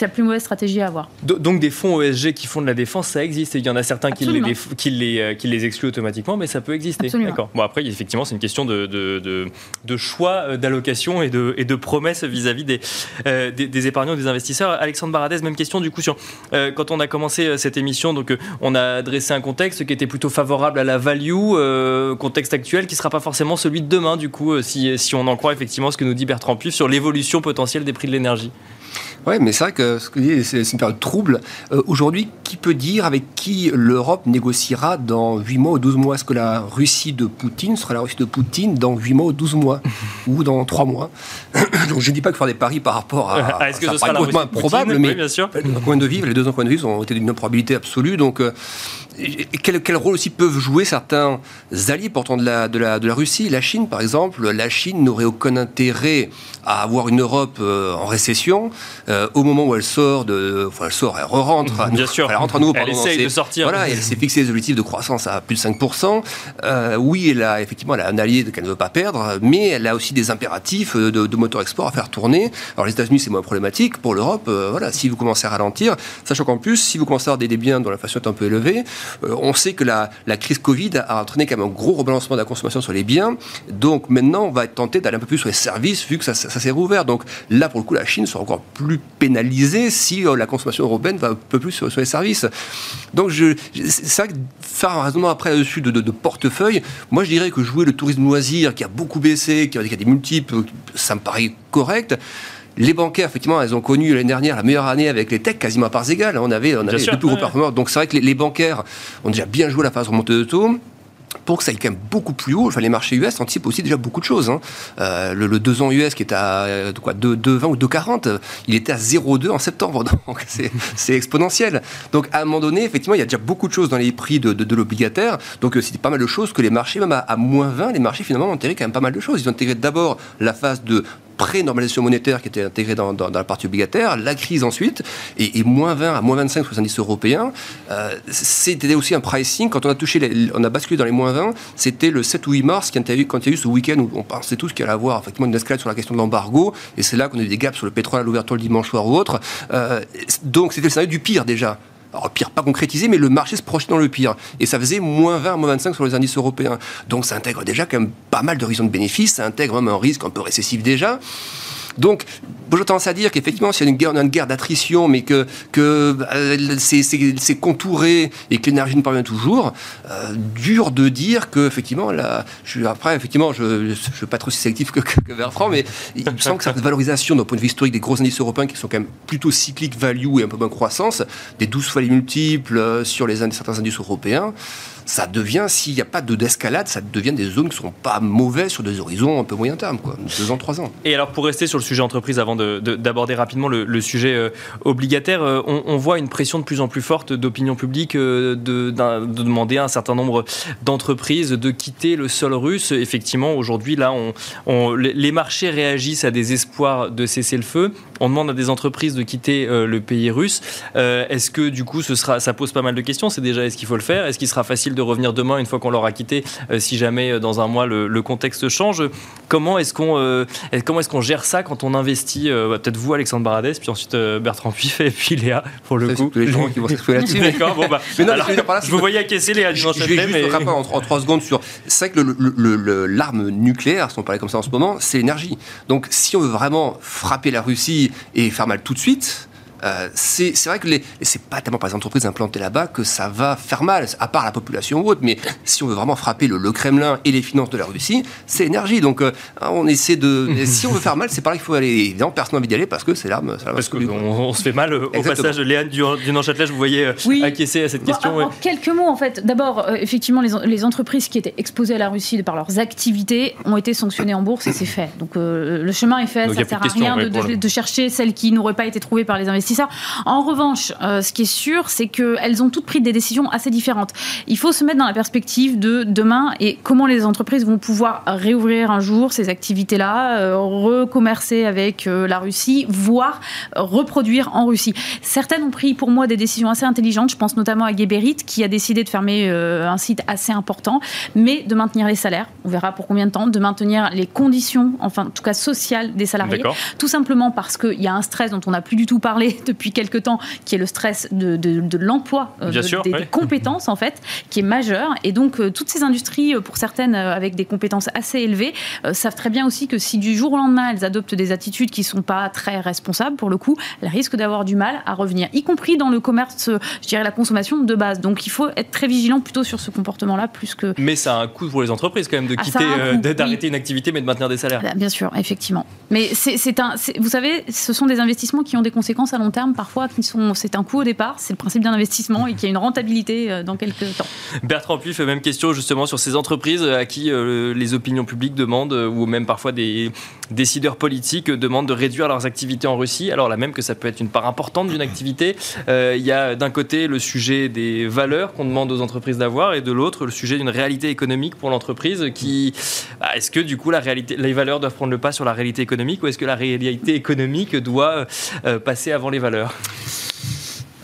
la plus mauvaise stratégie à avoir. Donc des fonds ESG qui font de la défense, ça existe. Et il y en a certains qui les, qui, les, qui les, excluent automatiquement, mais ça peut exister. D'accord. Bon, après, effectivement, c'est une question de, de, de choix d'allocation et de, et de promesses vis-à-vis vis euh, des, épargnants, des investisseurs. Alexandre Baradez, même question du coup sur euh, quand on a commencé euh, cette émission, donc on a dressé un contexte qui était plutôt favorable à la value, contexte actuel qui ne sera pas forcément celui de demain du coup, si, si on en croit effectivement ce que nous dit Bertrand Puy sur l'évolution potentielle des prix de l'énergie. Oui, mais c'est vrai que c'est une période trouble. Euh, aujourd'hui, qui peut dire avec qui l'Europe négociera dans 8 mois ou 12 mois? Est-ce que la Russie de Poutine sera la Russie de Poutine dans 8 mois ou 12 mois? Ou dans 3 mois? Donc je ne dis pas que faire des paris par rapport à. Ah, est-ce que ce sera la improbable, mais oui, bien sûr. point de vue, les deux points de vue ont été d'une improbabilité absolue. Donc euh, quel, quel, rôle aussi peuvent jouer certains alliés pourtant de la, de, la, de la Russie? La Chine, par exemple, la Chine n'aurait aucun intérêt à avoir une Europe euh, en récession euh, au moment où elle sort de. Enfin, elle sort, elle re-rentre. Bien sûr. Elle rentre à nouveau. Elle essaye de sortir. Voilà, elle s'est fixé des objectifs de croissance à plus de 5%. Euh, oui, elle a effectivement elle a un allié qu'elle ne veut pas perdre, mais elle a aussi des impératifs de, de moteur export à faire tourner. Alors, les États-Unis, c'est moins problématique. Pour l'Europe, voilà, si vous commencez à ralentir, sachant qu'en plus, si vous commencez à avoir des, des biens dont l'inflation est un peu élevée, on sait que la, crise Covid a entraîné quand même un gros rebalancement de la consommation sur les biens. Donc, maintenant, on va être tenté d'aller un peu plus sur les services, vu que ça, s'est rouvert. Donc, Là, pour le coup, la Chine sera encore plus pénalisée si euh, la consommation européenne va un peu plus sur, les services. Donc, c'est vrai que faire un raisonnement après là-dessus de, portefeuille, moi, je dirais que jouer le tourisme loisir, qui a beaucoup baissé, qui a, des multiples, ça me paraît correct. Les bancaires, effectivement, elles ont connu l'année dernière la meilleure année avec les techs quasiment à parts égales. On avait, on avait les plus gros performeurs. Donc c'est vrai que les, les, bancaires ont déjà bien joué la phase remontée de taux pour que ça aille quand même beaucoup plus haut, enfin, les marchés US anticipent aussi déjà beaucoup de choses. Hein. Euh, le, 2 ans US qui est à euh, quoi, 2,20 ou 2,40, il était à 0,2 en septembre, donc c'est exponentiel. Donc à un moment donné, effectivement, il y a déjà beaucoup de choses dans les prix de, de, l'obligataire, donc euh, c'était pas mal de choses que les marchés, même à, moins 20, les marchés finalement ont intégré quand même pas mal de choses. Ils ont intégré d'abord la phase de pré-normalisation monétaire qui était intégrée dans, la partie obligataire, la crise ensuite, et, moins 20 à moins 25 sur les indices européens. Euh, c'était aussi un pricing. Quand on a touché, on a basculé dans les moins 20, c'était le 7 ou 8 mars quand il y a eu ce week-end où on pensait tous qu'il allait avoir effectivement une escalade sur la question de l'embargo, et c'est là qu'on a eu des gaps sur le pétrole à l'ouverture le dimanche soir ou autre. Euh, donc c'était le scénario du pire déjà alors pire pas concrétisé, mais le marché se projetait dans le pire. Et ça faisait moins 20, moins 25 sur les indices européens. Donc ça intègre déjà quand même pas mal d'horizons de bénéfices, ça intègre même un risque un peu récessif déjà. Donc, j'ai tendance à dire qu'effectivement, s'il y a une guerre, une guerre d'attrition, mais que, que euh, c'est contouré et que l'énergie ne parvient toujours, euh, dur de dire que, effectivement, là, je, après, effectivement, je ne veux pas être aussi sélectif que, que, Bertrand, mais il me semble que cette valorisation d'un point de vue historique des gros indices européens qui sont quand même plutôt cycliques value et un peu moins croissance, des 12 fois les multiples euh, sur les certains indices européens, ça devient, s'il n'y a pas de d'escalade, ça devient des zones qui ne sont pas mauvaises sur des horizons un peu moyen terme, quoi, deux ans, trois ans. Et alors, pour rester sur le sujet entreprise, avant d'aborder rapidement le, sujet euh, obligataire, euh, on, voit une pression de plus en plus forte d'opinion publique euh, de, demander à un certain nombre d'entreprises de quitter le sol russe. Effectivement, aujourd'hui, là, les marchés réagissent à des espoirs de cesser le feu. On demande à des entreprises de quitter le pays russe. est-ce que, du coup, ce sera, ça pose pas mal de questions C'est déjà, est-ce qu'il faut le faire? Est-ce qu'il sera facile de revenir demain une fois qu'on l'aura quitté, euh, si jamais euh, dans un mois le, contexte change? Comment est-ce qu'on euh, comment est-ce qu'on gère ça quand on investit bah, Peut-être vous, Alexandre Baradès, puis ensuite Bertrand Puifet et puis Léa, pour le coup? Les gens qui vont s'exprimer là-dessus. D'accord, bon bah. Mais non, alors, je, vous voyais acquiescer Léa Je, je vais juste mais... en, en, trois secondes sur. C'est vrai que l'arme nucléaire, si on parlait comme ça en ce moment, c'est l'énergie. Donc si on veut vraiment frapper la Russie et faire mal tout de suite, euh, c'est vrai que c'est pas tellement par les entreprises implantées là-bas que ça va faire mal, à part la population ou autre, mais si on veut vraiment frapper le, Kremlin et les finances de la Russie, c'est l'énergie. Donc euh, on essaie de. si on veut faire mal, c'est par là qu'il faut aller. Évidemment, personne n'a envie d'y aller parce que c'est l'arme. Parce qu'on on se fait mal au passage. Léane du Châtelet, je vous voyais euh, acquiescer à cette question. quelques mots en fait. D'abord, effectivement, les, les, entreprises qui étaient exposées à la Russie par leurs activités ont été sanctionnées en bourse et c'est fait. Donc le chemin est fait, ça ne sert à rien de, de, de chercher celles qui n'auraient pas été trouvées par les investisseurs en revanche, euh, ce qui est sûr, c'est qu'elles ont toutes pris des décisions assez différentes. Il faut se mettre dans la perspective de demain et comment les entreprises vont pouvoir réouvrir un jour ces activités-là, euh, recommercer avec euh, la Russie, voire reproduire en Russie. Certaines ont pris pour moi des décisions assez intelligentes. Je pense notamment à Geberit qui a décidé de fermer un site assez important, mais de maintenir les salaires. On verra pour combien de temps, de maintenir les conditions, enfin en tout cas sociales des salariés. Tout simplement parce qu'il y a un stress dont on n'a plus du tout parlé depuis quelques temps, qui est le stress de, de, l'emploi, euh, des, compétences en fait, qui est majeur. Et donc euh, toutes ces industries, euh, pour certaines avec des compétences assez élevées, savent très bien aussi que si du jour au lendemain elles adoptent des attitudes qui ne sont pas très responsables, pour le coup, elles risquent d'avoir du mal à revenir, y compris dans le commerce, je dirais la consommation de base. Donc il faut être très vigilant plutôt sur ce comportement-là plus que. Mais ça a un coût pour les entreprises quand même de ah, quitter, d'arrêter une activité, mais de maintenir des salaires. Bien sûr, effectivement. Mais c'est un, vous savez, ce sont des investissements qui ont des conséquences à long long terme, parfois, qui sont, c'est un coût au départ, c'est le principe d'un investissement et qui a une rentabilité euh, dans quelques temps. Bertrand Puy fait même question justement sur ces entreprises à qui les opinions publiques demandent, ou même parfois des décideurs politiques demandent de réduire leurs activités en Russie. Alors là même que ça peut être une part importante d'une activité, il y a d'un côté le sujet des valeurs qu'on demande aux entreprises d'avoir et de l'autre le sujet d'une réalité économique pour l'entreprise qui... Bah, est-ce que du coup la réalité, les valeurs doivent prendre le pas sur la réalité économique ou est-ce que la réalité économique doit euh, passer avant les valeurs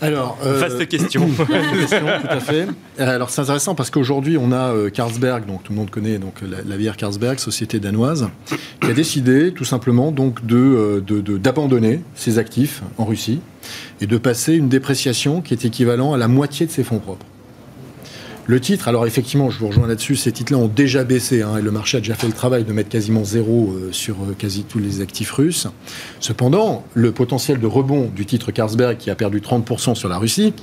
alors, euh, vaste question. question, tout à fait. Alors c'est intéressant parce qu'aujourd'hui on a euh, Carlsberg, donc tout le monde connaît donc la, bière Carlsberg, société danoise, qui a décidé tout simplement donc de d'abandonner ses actifs en Russie et de passer une dépréciation qui est équivalent à la moitié de ses fonds propres. Le titre, alors effectivement, je vous rejoins là-dessus, ces titres-là ont déjà baissé, hein, et le marché a déjà fait le travail de mettre quasiment zéro euh, sur euh, quasi tous les actifs russes. Cependant, le potentiel de rebond du titre Carlsberg, qui a perdu 30% sur la Russie,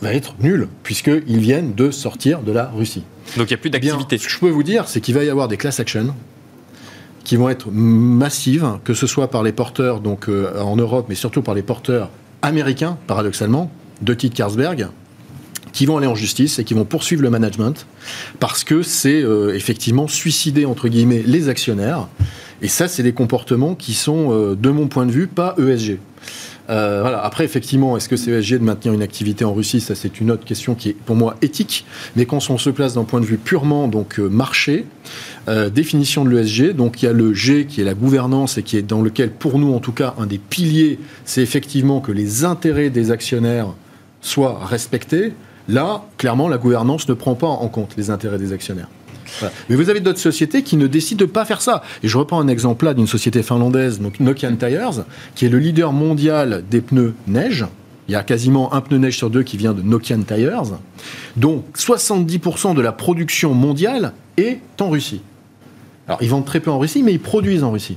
va être nul, puisqu'ils viennent de sortir de la Russie. Donc il n'y a plus eh d'activité. Ce que je peux vous dire, c'est qu'il va y avoir des class actions qui vont être massives, que ce soit par les porteurs donc euh, en Europe, mais surtout par les porteurs américains, paradoxalement, de titres Carlsberg, qui vont aller en justice et qui vont poursuivre le management parce que c'est euh, effectivement suicider entre guillemets les actionnaires. Et ça, c'est des comportements qui sont, euh, de mon point de vue, pas ESG. Euh, voilà. Après, effectivement, est-ce que c'est ESG de maintenir une activité en Russie? Ça, c'est une autre question qui est pour moi éthique. Mais quand on se place d'un point de vue purement donc marché, définition de l'ESG, donc il y a le G qui est la gouvernance et qui est dans lequel, pour nous en tout cas, un des piliers, c'est effectivement que les intérêts des actionnaires soient respectés. Là, clairement, la gouvernance ne prend pas en compte les intérêts des actionnaires. Mais vous avez d'autres sociétés qui ne décident de pas faire ça. Et je reprends un exemple là d'une société finlandaise, donc Nokian Tires, qui est le leader mondial des pneus neige. Il y a quasiment un pneu neige sur deux qui vient de Nokian Tires, dont 70% de la production mondiale est en Russie. Alors ils vendent très peu en Russie, mais ils produisent en Russie.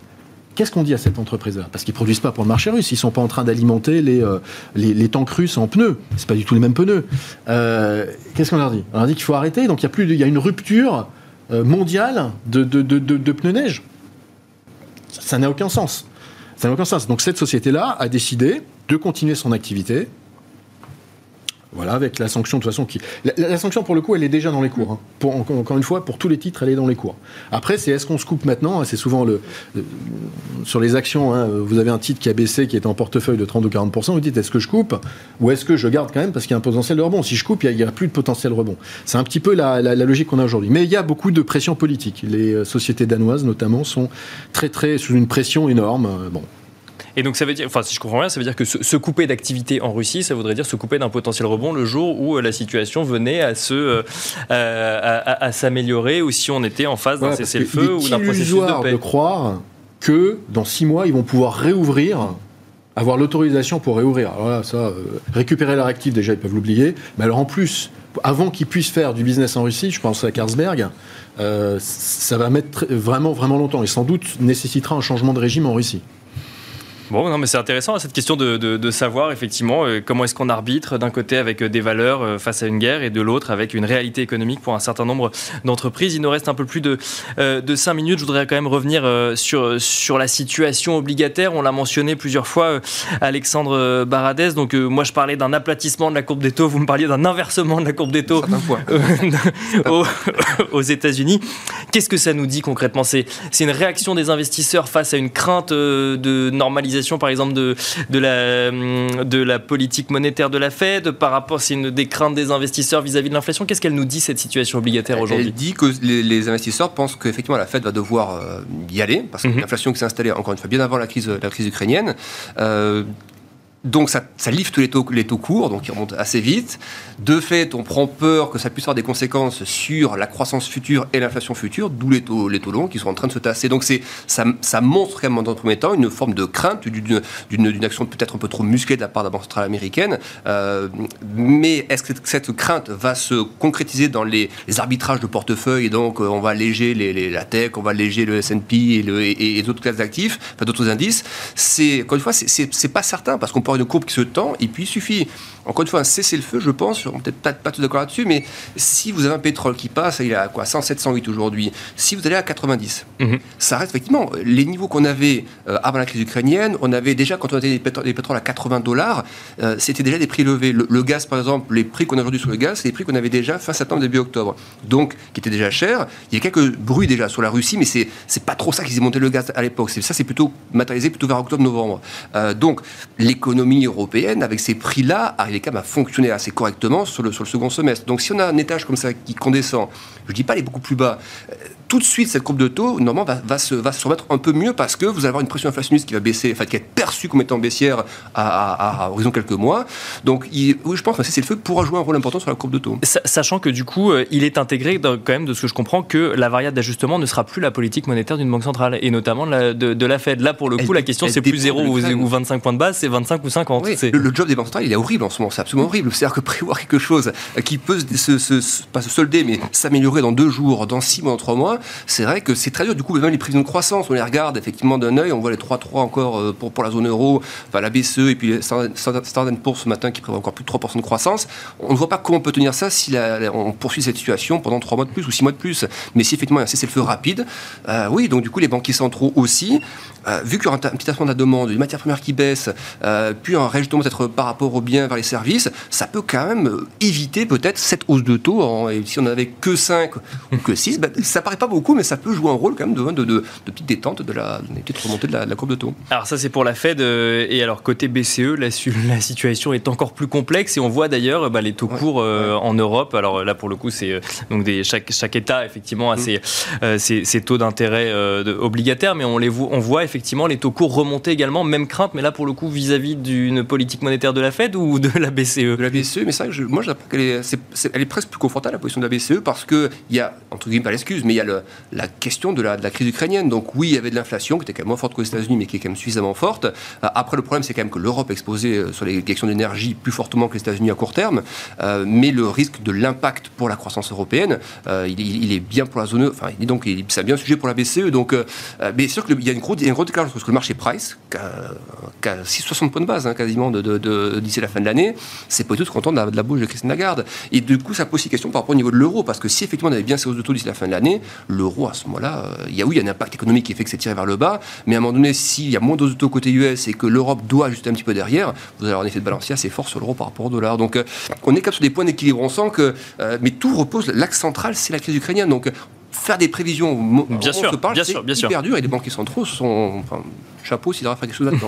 Qu'est-ce qu'on dit à cette entreprise-là? Parce qu'ils ne produisent pas pour le marché russe, ils ne sont pas en train d'alimenter les, euh, les, tanks russes en pneus. Ce pas du tout les mêmes pneus. Euh, qu'est-ce qu'on leur dit? On leur dit qu'il faut arrêter, donc il y, a plus il y a une rupture euh, mondiale de, de, pneus neige. Ça n'a aucun sens. Ça n'a aucun sens. Donc cette société-là a décidé de continuer son activité, voilà, avec la sanction de toute façon qui. La, sanction pour le coup, elle est déjà dans les cours. Hein. Encore une fois, pour tous les titres, elle est dans les cours. Après, c'est est-ce qu'on se coupe maintenant C'est souvent le, sur les actions. Hein, vous avez un titre qui a baissé, qui est en portefeuille de 30 ou 40 Vous dites est-ce que je coupe ou est-ce que je garde quand même parce qu'il y a un potentiel de rebond? Si je coupe, il n'y a, plus de potentiel rebond. C'est un petit peu la, logique qu'on a aujourd'hui. Mais il y a beaucoup de pression politique. Les euh, sociétés danoises, notamment, sont très très sous une pression énorme. Bon, et donc ça veut dire, enfin si je comprends bien, ça veut dire que se, couper d'activité en Russie, ça voudrait dire se couper d'un potentiel rebond le jour où euh, la situation venait à se euh, à, s'améliorer ou si on était en phase d'un cessez-le-feu ou d'un processus de paix. de croire que dans six mois ils vont pouvoir réouvrir avoir l'autorisation pour réouvrir. Alors là, ça, euh, récupérer leur actif, déjà, ils peuvent l'oublier. Mais alors en plus, avant qu'ils puissent faire du business en Russie, je pense à Carlsberg, ça va mettre vraiment, vraiment longtemps et sans doute nécessitera un changement de régime en Russie. Bon, non, mais c'est intéressant cette question de, de, savoir effectivement euh, comment est-ce qu'on arbitre d'un côté avec euh, des valeurs euh, face à une guerre et de l'autre avec une réalité économique pour un certain nombre d'entreprises. Il nous reste un peu plus de, de 5 minutes. Je voudrais quand même revenir sur, sur la situation obligataire. On l'a mentionné plusieurs fois, Alexandre Baradès. Donc, moi, je parlais d'un aplatissement de la courbe des taux. Vous me parliez d'un inversement de la courbe des taux aux, aux États-Unis. Qu'est-ce que ça nous dit concrètement? C'est une réaction des investisseurs face à une crainte de normalisation par exemple, de, de, la, de la politique monétaire de la Fed par rapport, c'est une des craintes des investisseurs vis-à-vis de l'inflation. Qu'est-ce qu'elle nous dit, cette situation obligataire aujourd'hui? Elle dit que les, investisseurs pensent qu'effectivement la Fed va devoir euh, y aller, parce que mhm. l'inflation qui s'est installée, encore une fois, bien avant la crise, la crise ukrainienne. Euh, donc ça, ça tous les taux, courts, donc ils remontent assez vite. De fait, on prend peur que ça puisse avoir des conséquences sur la croissance future et l'inflation future, d'où les taux, longs qui sont en train de se tasser. Donc c'est, ça, montre quand même dans un premier temps une forme de crainte d'une, action peut-être un peu trop musclée de la part de la Banque centrale américaine. Euh, mais est-ce que cette crainte va se concrétiser dans les, arbitrages de portefeuille et donc euh, on va alléger la tech, on va alléger le S&P et, d'autres classes d'actifs, enfin d'autres indices C'est encore une fois, c'est, c'est, pas certain parce qu'on peut avoir une courbe qui se tend, et puis il suffit encore une fois, un cessez-le-feu, je pense, on peut-être pas, pas tout d'accord là-dessus, mais si vous avez un pétrole qui passe, il est à quoi 107, 108 aujourd'hui, si vous allez à 90, mhm. ça reste effectivement les niveaux qu'on avait euh, avant la crise ukrainienne, on avait déjà, quand on avait des, pétroles à 80 dollars, euh, c'était déjà des prix élevés. Le, gaz, par exemple, les prix qu'on a aujourd'hui sur le gaz, c'est les prix qu'on avait déjà fin septembre, début octobre. Donc, qui étaient déjà chers. Il y a quelques bruits déjà sur la Russie, mais c'est, pas trop ça qu'ils aient monté le gaz à l'époque. C'est, ça, c'est plutôt matérialisé plutôt vers octobre-novembre. Euh, donc, l'économie européenne, avec ces prix-là, arrive quand même à fonctionner assez correctement sur le, sur le second semestre. Donc si on a un étage comme ça qui condescend, je ne dis pas aller beaucoup plus bas, tout de suite, cette courbe de taux, normalement, va, va, se, va se remettre un peu mieux parce que vous allez avoir une pression inflationniste qui va baisser, enfin, qui va être perçue comme étant baissière à, horizon quelques mois. Donc, oui, je pense que c'est le feu pourra jouer un rôle important sur la courbe de taux. Sachant que du coup, euh, il est intégré quand même, de ce que je comprends, que la variable d'ajustement ne sera plus la politique monétaire d'une banque centrale et notamment de, la Fed. Là, pour le coup, la question, c'est plus 0 ou, 25 points de base, c'est 25 ou 50. le, job des banques centrales, il est horrible en ce moment, c'est absolument horrible. C'est-à-dire que prévoir quelque chose qui peut se, pas se solder, mais s'améliorer dans deux jours, dans six mois, dans trois mois, c'est vrai que c'est très dur. Du coup, même les prévisions de croissance, on les regarde effectivement d'un œil, on voit les 3-3 encore euh, pour, pour la zone euro, enfin la BCE et puis Standard Poor's ce matin qui prévoit encore plus de 3% de croissance. On ne voit pas comment on peut tenir ça si on poursuit cette situation pendant 3 mois de plus ou 6 mois de plus. Mais si effectivement il y a un cessez-le-feu rapide, euh, oui, donc du coup les banquiers centraux aussi, euh, vu qu'il y aura un petit tassement de la demande, une matière première qui baisse, puis un réajustement peut-être par rapport aux biens vers les services, ça peut quand même éviter peut-être cette hausse de taux. et si on n'avait que 5 ou que 6, ben, ça paraît pas beaucoup, mais ça peut jouer un rôle quand même de, de, de, de petite détente, de la petite remontée de la, courbe de taux. Alors ça c'est pour la Fed euh, et alors côté BCE, la, la, situation est encore plus complexe et on voit d'ailleurs bah, les taux courts euh, en Europe. Alors là pour le coup c'est euh, donc des, chaque, chaque État effectivement a mmh. ses, ses, taux d'intérêt obligataires, mais on les voit, on voit effectivement les taux courts remonter également, même crainte, mais là pour le coup vis-à-vis d'une politique monétaire de la Fed ou de la BCE la BCE, mais c'est vrai que moi je qu'elle est, elle est presque plus confortable la position de la BCE parce que il y a entre guillemets pas l'excuse, mais il y a le, la question de la, de la crise ukrainienne. Donc oui, il y avait de l'inflation qui était quand même moins forte qu'aux États-Unis, mais qui est quand même suffisamment forte. Euh, après, le problème, c'est quand même que l'Europe est exposée euh, sur les questions d'énergie plus fortement que les États-Unis à court terme. Euh, mais le risque de l'impact pour la croissance européenne, il, est bien pour la zone. Enfin, il est donc c'est bien sujet pour la BCE. Donc, mais sûr qu'il y a une grosse décalage entre le marché price, qui a, 60 points de base hein, quasiment de, de, d'ici la fin de l'année, c'est pas tout content de la, de la bouche de Christine Lagarde. Et du coup, ça pose aussi question par rapport au niveau de l'euro, parce que si effectivement on avait bien ces hausses de taux d'ici la fin de l'année, l'euro à ce moment-là, il y a oui, il y a un impact économique qui fait que c'est tiré vers le bas, mais à un moment donné, s'il y a moins d'auto côté US et que l'Europe doit ajuster un petit peu derrière, vous allez avoir un effet de balancier assez fort sur l'euro par rapport au dollar. Donc euh, on est comme sur des points d'équilibre. On sent que, euh, mais tout repose, l'axe central, c'est la crise ukrainienne. Donc faire des prévisions, bien sûr, se parle, bien sûr, bien hyper dur et les banquiers centraux sont, chapeau s'il devrait faire quelque chose là-dedans.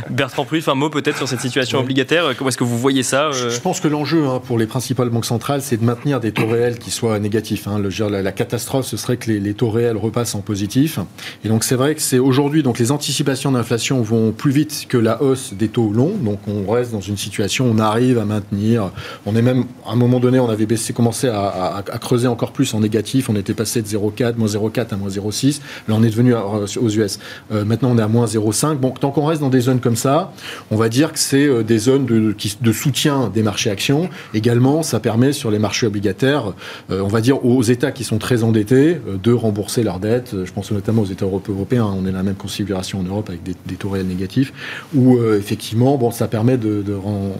Bertrand Pruff, un mot peut-être sur cette situation obligataire. Comment est-ce que vous voyez ça euh Je pense que l'enjeu hein, pour les principales banques centrales, c'est de maintenir des taux réels qui soient négatifs. Hein. Le, la, la, catastrophe, ce serait que les, taux réels repassent en positif. Et donc c'est vrai que c'est aujourd'hui, donc les anticipations d'inflation vont plus vite que la hausse des taux longs. Donc on reste dans une situation, où on arrive à maintenir. On est même, à un moment donné, on avait baissé, commencé à, à, creuser encore plus en négatif. On était passé de 0,4, moins 0,4 à moins 0,6. Là, on est devenu euh, aux US. Euh, maintenant, on est à moins 0,5. Bon, tant qu'on reste dans des zones comme ça, on va dire que c'est euh, des zones de, soutien des marchés actions. Également, ça permet sur les marchés obligataires, on va dire aux États qui sont très endettés, de rembourser leurs dettes. Je pense notamment aux États européens. On est dans la même configuration en Europe avec des, taux réels négatifs, où effectivement, bon, ça permet de,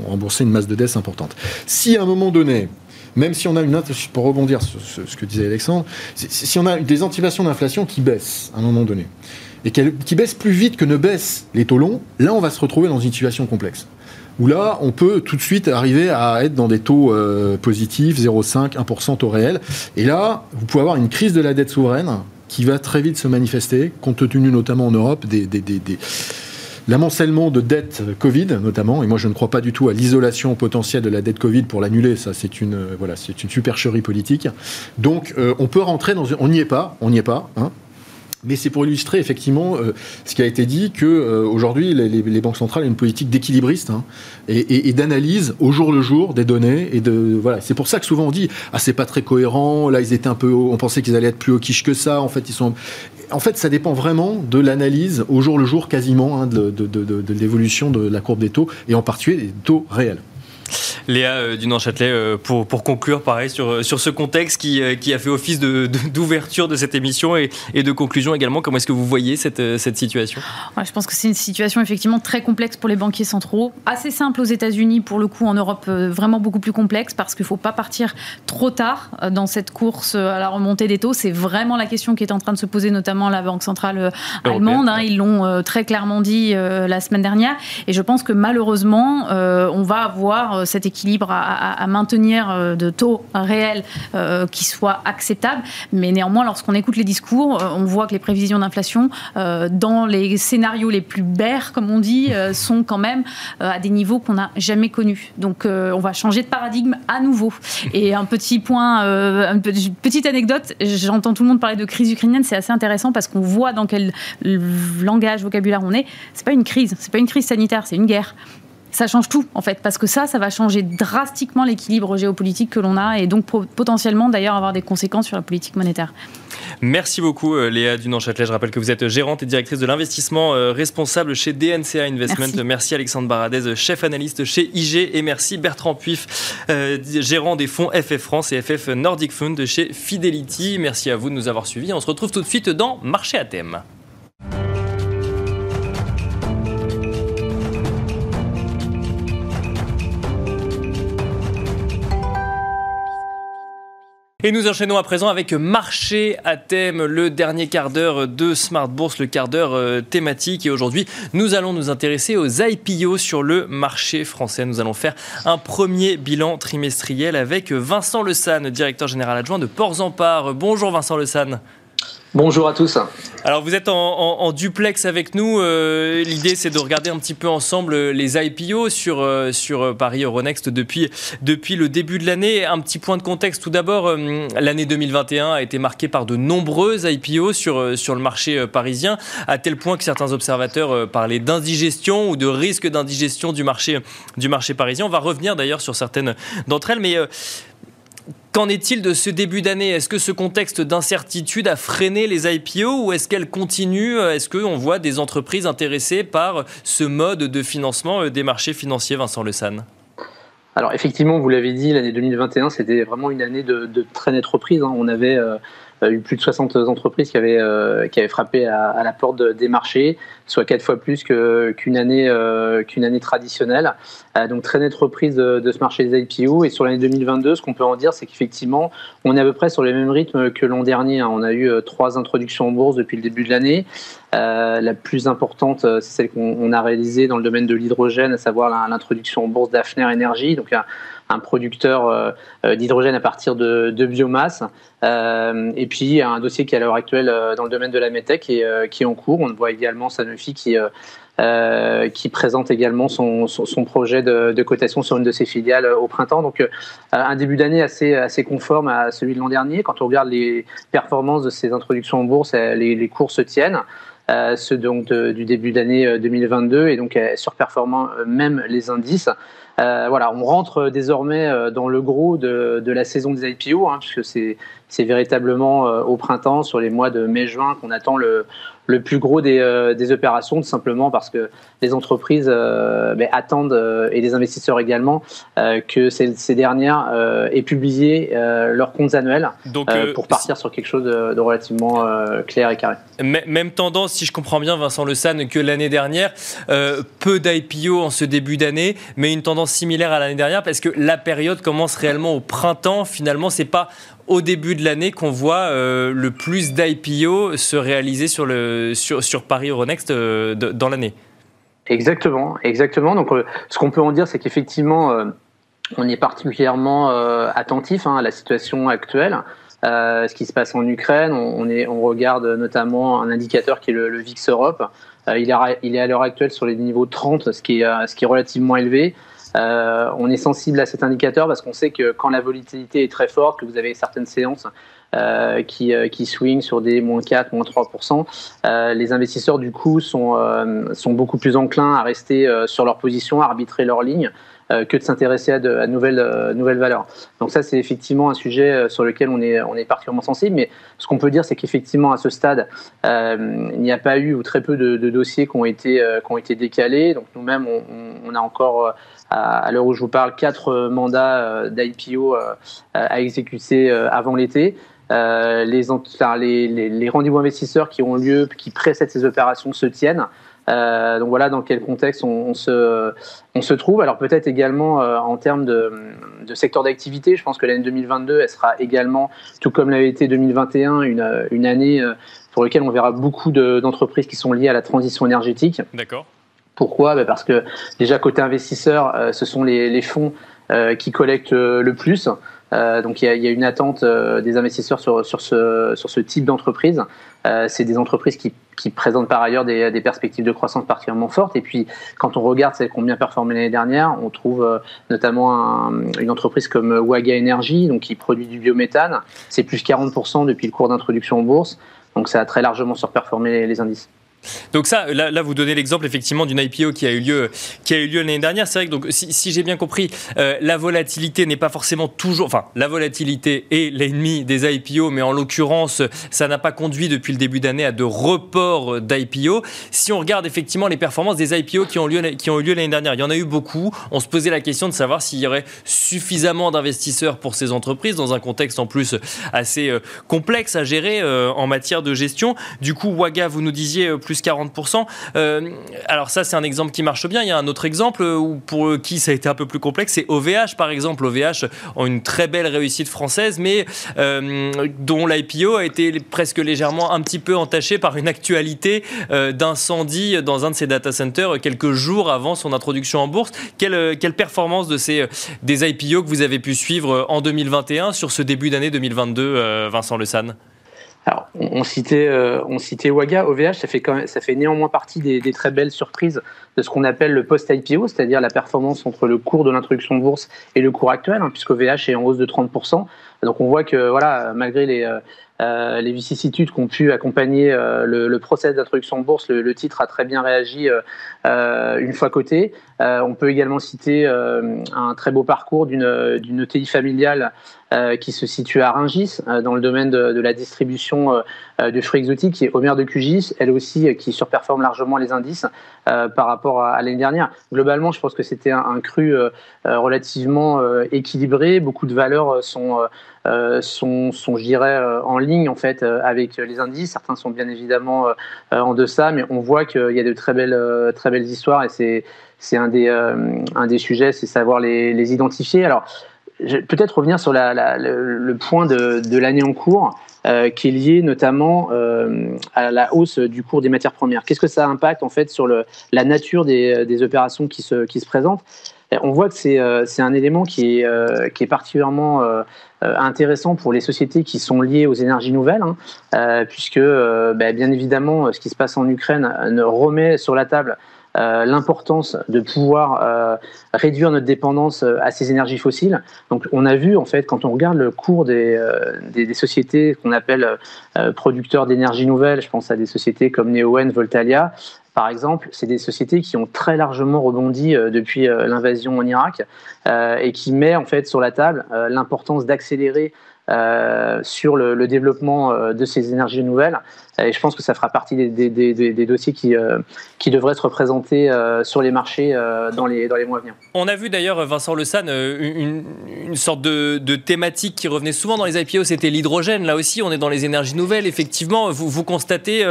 rembourser une masse de dettes importante. Si à un moment donné, même si on a une pour rebondir sur ce, que disait Alexandre, si on a des anticipations d'inflation qui baissent à un moment donné, et qui baisse plus vite que ne baissent les taux longs, là on va se retrouver dans une situation complexe. Où là, on peut tout de suite arriver à être dans des taux euh, positifs, 0,5, 1% taux réel. Et là, vous pouvez avoir une crise de la dette souveraine qui va très vite se manifester, compte tenu notamment en Europe des l'amoncellement de dettes Covid notamment, et moi je ne crois pas du tout à l'isolation potentielle de la dette Covid pour l'annuler, ça c'est une euh, voilà une supercherie politique. Donc euh, on peut rentrer dans, on n'y est pas, on n'y est pas, hein, mais c'est pour illustrer effectivement euh, ce qui a été dit que euh, aujourd'hui les, banques centrales ont une politique d'équilibriste hein, et, d'analyse au jour le jour des données et de voilà. C'est pour ça que souvent on dit ah c'est pas très cohérent. Là ils étaient un peu, on pensait qu'ils allaient être plus au quiche que ça. En fait ils sont. En fait ça dépend vraiment de l'analyse au jour le jour quasiment hein, de l'évolution de la courbe des taux et en particulier des taux réels. Léa euh, Dunan-Châtelet, euh, pour, pour conclure, pareil, sur, euh, sur ce contexte qui, qui a fait office d'ouverture de, de, cette émission et, et, de conclusion également, comment est-ce que vous voyez cette, cette situation? Ouais, Je pense que c'est une situation effectivement très complexe pour les banquiers centraux, assez simple aux États-Unis, pour le coup en Europe vraiment beaucoup plus complexe parce qu'il ne faut pas partir trop tard dans cette course à la remontée des taux. C'est vraiment la question qui est en train de se poser, notamment la Banque centrale allemande. Hein, ils l'ont très clairement dit la semaine dernière. Et je pense que malheureusement, on va avoir cet équilibre à, maintenir euh, de taux réels euh, qui soient acceptables. Mais néanmoins, lorsqu'on écoute les discours, euh, on voit que les prévisions d'inflation dans les scénarios les plus bers, comme on dit, sont quand même à des niveaux qu'on n'a jamais connus. Donc on va changer de paradigme à nouveau. Et un petit point, une petite anecdote, j'entends tout le monde parler de crise ukrainienne, c'est assez intéressant parce qu'on voit dans quel langage, vocabulaire on est. C'est pas une crise, c'est pas une crise sanitaire, c'est une guerre ça change tout en fait, parce que ça, ça va changer drastiquement l'équilibre géopolitique que l'on a et donc potentiellement d'ailleurs avoir des conséquences sur la politique monétaire. Merci beaucoup euh, Léa Dunan-Châtelet. Je rappelle que vous êtes gérante et directrice de l'investissement euh, responsable chez DNCA Investment. Merci, Alexandre Baradez, chef analyste chez IG et merci Bertrand Puif, euh, gérant des fonds FF France et FF Nordic Fund chez Fidelity. Merci à vous de nous avoir suivis. On se retrouve tout de suite dans Marché à thème. Et nous enchaînons à présent avec Marché à thème, le dernier quart d'heure de Smart Bourse, le quart d'heure euh, thématique. Et aujourd'hui, nous allons nous intéresser aux IPO sur le marché français. Nous allons faire un premier bilan trimestriel avec Vincent Le San, directeur général adjoint de Ports en Part. Bonjour Vincent Le San. Bonjour à tous. Alors vous êtes en, duplex avec nous. Euh, l'idée c'est de regarder un petit peu ensemble les IPO sur, euh, sur Paris Euronext depuis, depuis le début de l'année. Un petit point de contexte tout d'abord. Euh, l'année 2021 a été marquée par de nombreuses IPO sur, sur le marché parisien, à tel point que certains observateurs parlaient d'indigestion ou de risque d'indigestion du marché, du marché parisien. On va revenir d'ailleurs sur certaines d'entre elles. Mais Qu'en est-il de ce début d'année? Est-ce que ce contexte d'incertitude a freiné les IPO ou est-ce qu'elle continue? Est-ce qu'on voit des entreprises intéressées par ce mode de financement euh, des marchés financiers, Vincent Le San alors effectivement, vous l'avez dit, l'année 2021, c'était vraiment une année de, très nette reprise. Hein. On avait euh, eu plus de 60 entreprises qui avaient, euh, qui avaient frappé à, la porte des marchés, soit quatre fois plus qu'une année, euh, qu'une année traditionnelle. Euh, donc très nette reprise de, ce marché des IPO. Et sur l'année 2022, ce qu'on peut en dire, c'est qu'effectivement, on est à peu près sur les mêmes rythmes que l'an dernier. Hein. On a eu trois introductions en bourse depuis le début de l'année. la plus importante, c'est celle qu'on a réalisée dans le domaine de l'hydrogène, à savoir l'introduction en bourse d'Afner Energy. Producteur euh, euh, d'hydrogène à partir de, biomasse. Euh, et puis un dossier qui est à l'heure actuelle dans le domaine de la METEC et qui est en cours. On voit également Sanofi qui qui présente également son, son, projet de, cotation sur une de ses filiales au printemps. Donc un début d'année assez, assez conforme à celui de l'an dernier. Quand on regarde les performances de ces introductions en bourse, les, cours se tiennent. ceux donc du début d'année 2022 et donc surperformant même les indices. Euh, voilà, on rentre désormais euh, dans le gros de, la saison des IPO, hein, puisque c'est véritablement euh, au printemps, sur les mois de mai-juin, qu'on attend le, le plus gros des, euh, des, opérations, tout simplement parce que les entreprises euh, ben, attendent, euh, et les investisseurs également, que ces, ces dernières aient publié leurs comptes annuels Donc, pour partir sur quelque chose de, relativement clair et carré. Même tendance, si je comprends bien, Vincent Le San, que l'année dernière, peu d'IPO en ce début d'année, mais une tendance similaire à l'année dernière, parce que la période commence réellement au printemps. Finalement, c'est pas au début de l'année qu'on voit euh, le plus d'IPO se réaliser sur, le, sur, Paris Euronext euh, dans l'année. Exactement, exactement. Donc, euh, ce qu'on peut en dire, c'est qu'effectivement, on est particulièrement attentif hein, à la situation actuelle. ce qui se passe en Ukraine, on, on regarde notamment un indicateur qui est le, VIX Europe. il, est, il est à l'heure actuelle sur les niveaux 30, ce qui est, ce qui est relativement élevé. Euh, on est sensible à cet indicateur parce qu'on sait que quand la volatilité est très forte, que vous avez certaines séances euh, qui, euh, qui swing sur des moins 4, moins 3%, euh, les investisseurs du coup sont, sont beaucoup plus enclins à rester sur leur position, à arbitrer leur ligne. que de s'intéresser à de, nouvelles, nouvelles valeurs. Donc ça, c'est effectivement un sujet sur lequel on est, on est particulièrement sensible. Mais ce qu'on peut dire, c'est qu'effectivement, à ce stade, il n'y a pas eu ou très peu de, dossiers qui ont été, qui ont été décalés. Donc nous-mêmes, on, a encore à l'heure où je vous parle, quatre mandats d'IPO à exécuter avant l'été. Euh, les, rendez-vous investisseurs qui ont lieu, qui précèdent ces opérations se tiennent. Euh, donc voilà dans quel contexte on, se, trouve. Alors peut-être également euh, en termes de, secteur d'activité, je pense que l'année 2022, elle sera également, tout comme l'avait été 2021, une, une année pour laquelle on verra beaucoup d'entreprises qui sont liées à la transition énergétique. D'accord. Pourquoi? Ben Parce que déjà côté investisseur, ce sont les, les fonds qui collectent le plus. Euh, donc il y, a, une attente euh, des investisseurs sur, sur, ce, sur ce type d'entreprise. Euh, c'est des entreprises qui, qui, présentent par ailleurs des, des, perspectives de croissance particulièrement fortes. Et puis quand on regarde celles qui ont bien performé l'année dernière, on trouve notamment une entreprise comme Waga Energy, donc qui produit du biométhane. C'est plus 40% depuis le cours d'introduction en bourse. Donc ça a très largement surperformé les indices. Donc ça, là, vous donnez l'exemple effectivement d'une IPO qui a eu lieu, qui a eu lieu l'année dernière. C'est vrai que donc si, j'ai bien compris, euh, la volatilité n'est pas forcément toujours, enfin la volatilité est l'ennemi des IPO, mais en l'occurrence, ça n'a pas conduit depuis le début d'année à de reports d'IPO. Si on regarde effectivement les performances des IPO qui ont eu lieu l'année dernière, il y en a eu beaucoup. On se posait la question de savoir s'il y aurait suffisamment d'investisseurs pour ces entreprises dans un contexte en plus assez euh, complexe à gérer euh, en matière de gestion. Du coup, Waga, vous nous disiez plus plus 40%. Euh, alors ça, c'est un exemple qui marche bien. Il y a un autre exemple où, pour qui ça a été un peu plus complexe, c'est OVH par exemple. OVH ont une très belle réussite française, mais euh, dont l'IPO a été presque légèrement un petit peu entaché par une actualité euh, d'incendie dans un de ses data centers quelques jours avant son introduction en bourse. Quelle, quelle performance de ces, des IPO que vous avez pu suivre en 2021 sur ce début d'année 2022, Vincent Le San alors, on, citait, euh, on citait Waga, OVH, ça fait, quand même, ça fait néanmoins partie des, des très belles surprises de ce qu'on appelle le post-IPO, c'est-à-dire la performance entre le cours de l'introduction de bourse et le cours actuel, hein, puisque OVH est en hausse de 30%. Donc on voit que voilà, malgré les, euh, les vicissitudes qu'ont pu accompagner euh, le, le, process d'introduction en bourse, le, titre a très bien réagi euh, une fois coté. on peut également citer un très beau parcours d'une ETI familiale qui se situe à Rungis, dans le domaine de, la distribution de fruits exotiques, qui est Omer de QGIS, elle aussi qui surperforme largement les indices par rapport à, l'année dernière. Globalement, je pense que c'était un, cru relativement équilibré. Beaucoup de valeurs sont, sont, sont, je dirais, en ligne en fait euh, avec les indices. Certains sont bien évidemment euh, euh, en deçà, mais on voit qu'il y a de très belles, très belles histoires et c'est c'est un des un des sujets, c'est savoir les, les, identifier. Alors peut-être revenir sur le, point de, de l'année en cours. qui est lié notamment à la hausse du cours des matières premières. Qu'est-ce que ça impacte en fait sur le, la nature des, des opérations qui se, qui se présentent? On voit que c'est un élément qui est, qui est particulièrement euh, intéressant pour les sociétés qui sont liées aux énergies nouvelles, hein, euh, puisque euh, bah, bien évidemment ce qui se passe en Ukraine ne remet sur la table l'importance de pouvoir réduire notre dépendance à ces énergies fossiles. Donc, on a vu en fait quand on regarde le cours des, des, sociétés qu'on appelle producteurs d'énergie nouvelle, je pense à des sociétés comme Neoen, Voltalia, par exemple, c'est des sociétés qui ont très largement rebondi euh, depuis euh, l'invasion en Irak euh, et qui met en fait sur la table l'importance d'accélérer euh, sur le, développement euh, de ces énergies nouvelles. Et je pense que ça fera partie des, dossiers qui, euh, qui devraient se représenter sur les marchés dans, les, dans les mois à venir. On a vu d'ailleurs, Vincent Le San, une, une, sorte de, thématique qui revenait souvent dans les IPO, c'était l'hydrogène. Là aussi, on est dans les énergies nouvelles. Effectivement, vous, vous constatez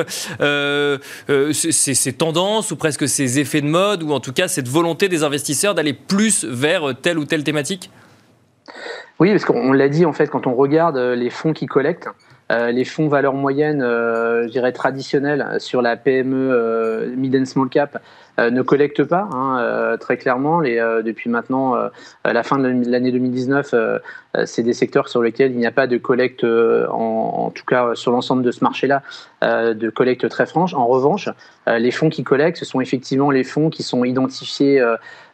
ces, tendances ou presque ces effets de mode, ou en tout cas cette volonté des investisseurs d'aller plus vers telle ou telle thématique? Oui, parce qu'on l'a dit, en fait, quand on regarde euh, les fonds qui collectent, euh, les fonds valeur moyenne, euh, je dirais traditionnels sur la PME mid and small cap ne collectent pas hein, très clairement. Depuis maintenant la fin de l'année 2019, c'est des secteurs sur lesquels il n'y a pas de collecte, en, tout cas sur l'ensemble de ce marché-là, de collecte très franche. En revanche, les fonds qui collectent, ce sont effectivement les fonds qui sont identifiés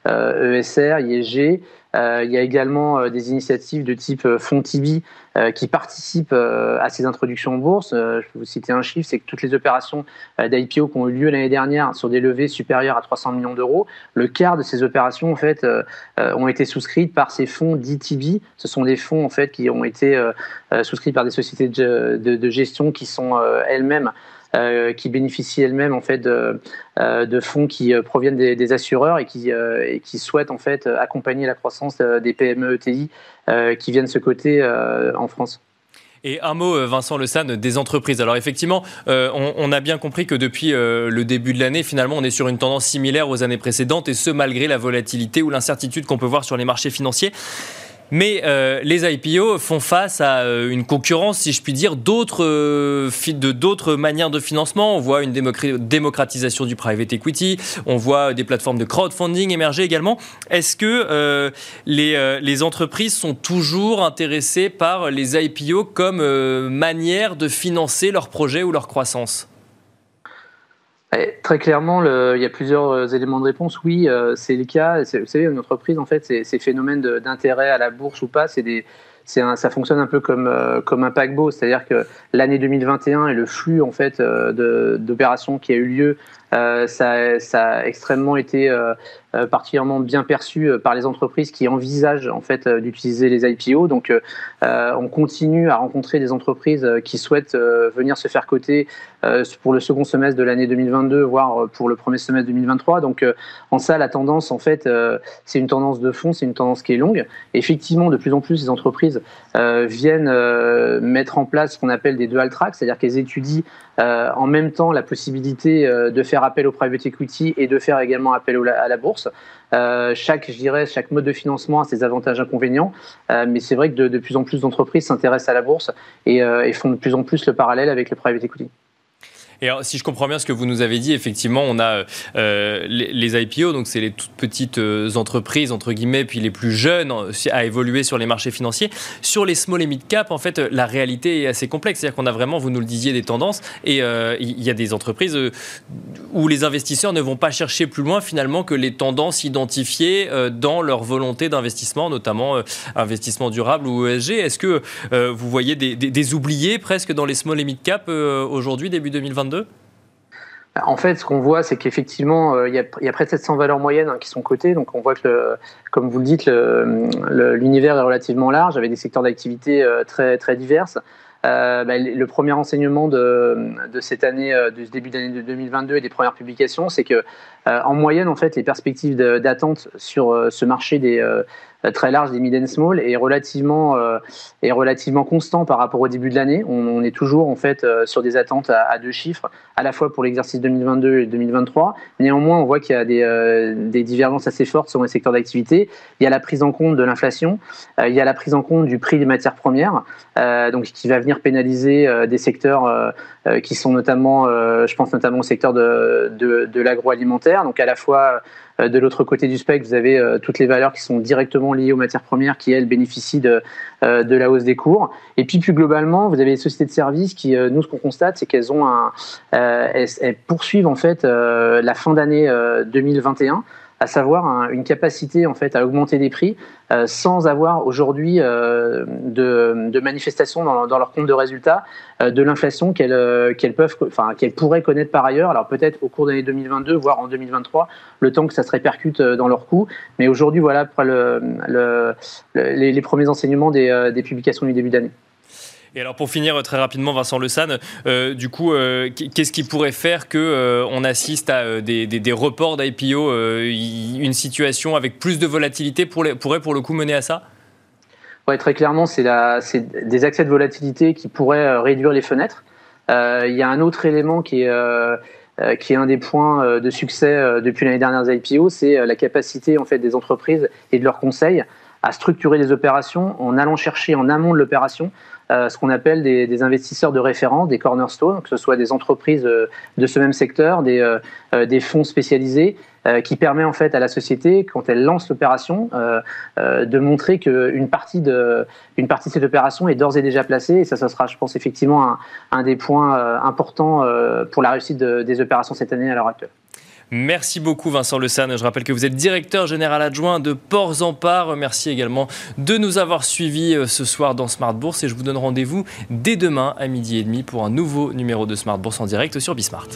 ESR, e ISG, il y a également des initiatives de type fonds Tibi qui participent à ces introductions en bourse. je peux vous citer un chiffre, c'est que toutes les opérations d'IPO qui ont eu lieu l'année dernière sur des levées supérieures à 300 millions d'euros, le quart de ces opérations en fait ont été souscrites par ces fonds d'ITB. Ce sont des fonds en fait qui ont été souscrits par des sociétés de gestion qui sont elles-mêmes euh, qui bénéficient elles-mêmes en fait de, euh, fonds qui euh, proviennent des, assureurs et qui, qui souhaitent en fait accompagner la croissance des PME ETI qui viennent se côté en France. Et un mot, Vincent Le San, des entreprises. Alors effectivement, on, a bien compris que depuis le début de l'année, finalement, on est sur une tendance similaire aux années précédentes, et ce malgré la volatilité ou l'incertitude qu'on peut voir sur les marchés financiers. Mais euh, les IPO font face à euh, une concurrence, si je puis dire, d'autres euh, de d'autres manières de financement. On voit une démocratisation du private equity, on voit des plateformes de crowdfunding émerger également. Est-ce que les, les, entreprises sont toujours intéressées par les IPO comme manière de financer leurs projets ou leur croissance? Très clairement, il y a plusieurs euh, éléments de réponse. Oui, euh, c'est le cas. Vous savez, une entreprise, en fait, ces phénomènes d'intérêt à la bourse ou pas, ça fonctionne un peu comme, euh, comme un paquebot, c'est-à-dire que l'année 2021 et le flux en fait d'opérations qui a eu lieu, ça, ça, a extrêmement été particulièrement bien perçu par les entreprises qui envisagent en fait d'utiliser les IPO. Donc, on continue à rencontrer des entreprises qui souhaitent venir se faire coter pour le second semestre de l'année 2022, voire euh, pour le premier semestre 2023. Donc, euh, en ça, la tendance, en fait, c'est une tendance de fond, c'est une tendance qui est longue. Effectivement, de plus en plus, les entreprises viennent mettre en place ce qu'on appelle des dual tracks, c'est-à-dire qu'elles étudient en même temps la possibilité de faire appel au private equity et de faire également appel à la bourse. chaque, je dirais, chaque mode de financement a ses avantages et inconvénients, mais c'est vrai que de, plus en plus d'entreprises s'intéressent à la bourse et, font de plus en plus le parallèle avec le private equity. Et alors, si je comprends bien ce que vous nous avez dit, effectivement, on a euh, les, IPO, donc c'est les toutes petites euh, entreprises, entre guillemets, puis les plus jeunes euh, à évoluer sur les marchés financiers. Sur les small et mid cap, en fait, la réalité est assez complexe. C'est-à-dire qu'on a vraiment, vous nous le disiez, des tendances. Et il y a des entreprises où les investisseurs ne vont pas chercher plus loin, finalement, que les tendances identifiées dans leur volonté d'investissement, notamment investissement durable ou ESG. Est-ce que vous voyez des, des, oubliés presque dans les small et mid cap aujourd'hui, début 2022 en fait, ce qu'on voit, c'est qu'effectivement, euh, il y, a près de 700 valeurs moyennes hein, qui sont cotées. Donc, on voit que, comme vous le dites, l'univers est relativement large, avec des secteurs d'activité euh, très, divers. Euh, bah, le premier enseignement de, cette année, de ce début d'année de 2022 et des premières publications, c'est que en moyenne, en fait, les perspectives d'attente sur ce marché des, euh, très large des mid and small est relativement, euh, est relativement constant par rapport au début de l'année. On, est toujours en fait euh, sur des attentes à, deux chiffres, à la fois pour l'exercice 2022 et 2023. Néanmoins, on voit qu'il y a des, des, divergences assez fortes sur les secteurs d'activité. Il y a la prise en compte de l'inflation, il y a la prise en compte du prix des matières premières, donc qui va venir pénaliser des secteurs qui sont notamment, je pense notamment au secteur de, de, l'agroalimentaire, donc à la fois euh, de l'autre côté du spectre, vous avez euh, toutes les valeurs qui sont directement liées aux matières premières qui, elles, bénéficient de, euh, de la hausse des cours. Et puis, plus globalement, vous avez les sociétés de services qui, nous, ce qu'on constate, c'est qu'elles ont un, elles, poursuivent en fait la fin d'année 2021 à savoir une capacité en fait à augmenter des prix euh, sans avoir aujourd'hui euh, de, de manifestation dans, leur compte de résultats euh, de l'inflation qu'elles qu'elles peuvent, enfin qu'elles pourraient connaître par ailleurs. Alors peut-être au cours de l'année 2022, voire en 2023, le temps que ça se répercute dans leurs coûts. Mais aujourd'hui, voilà pour le, le, les, premiers enseignements des publications du début d'année. Et alors pour finir très rapidement, Vincent Le San, euh, du coup, euh, qu'est-ce qui pourrait faire que euh, on assiste à des, reports d'IPO, une situation avec plus de volatilité pourrait pour le coup mener à ça? Oui, très clairement, c'est des accès de volatilité qui pourraient réduire les fenêtres. Il y a un autre élément qui est un des points de succès depuis l'année dernière IPO, c'est la capacité en fait des entreprises et de leurs conseils à structurer les opérations en allant chercher en amont de l'opération ce qu'on appelle des, investisseurs de référence, des cornerstones, que ce soit des entreprises euh, de ce même secteur, des, euh, des fonds spécialisés, qui permet en fait à la société, quand elle lance l'opération, de montrer qu'une partie de, une partie de cette opération est d'ores et déjà placée. Et ça, ça sera, je pense, effectivement un, un des points importants pour la réussite des opérations cette année à l'heure actuelle. Merci beaucoup Vincent Le Je rappelle que vous êtes directeur général adjoint de Ports en Part. Merci également de nous avoir suivis euh, ce soir dans Smart Bourse et je vous donne rendez-vous dès demain à midi et demi pour un nouveau numéro de Smart Bourse en direct sur Bismart.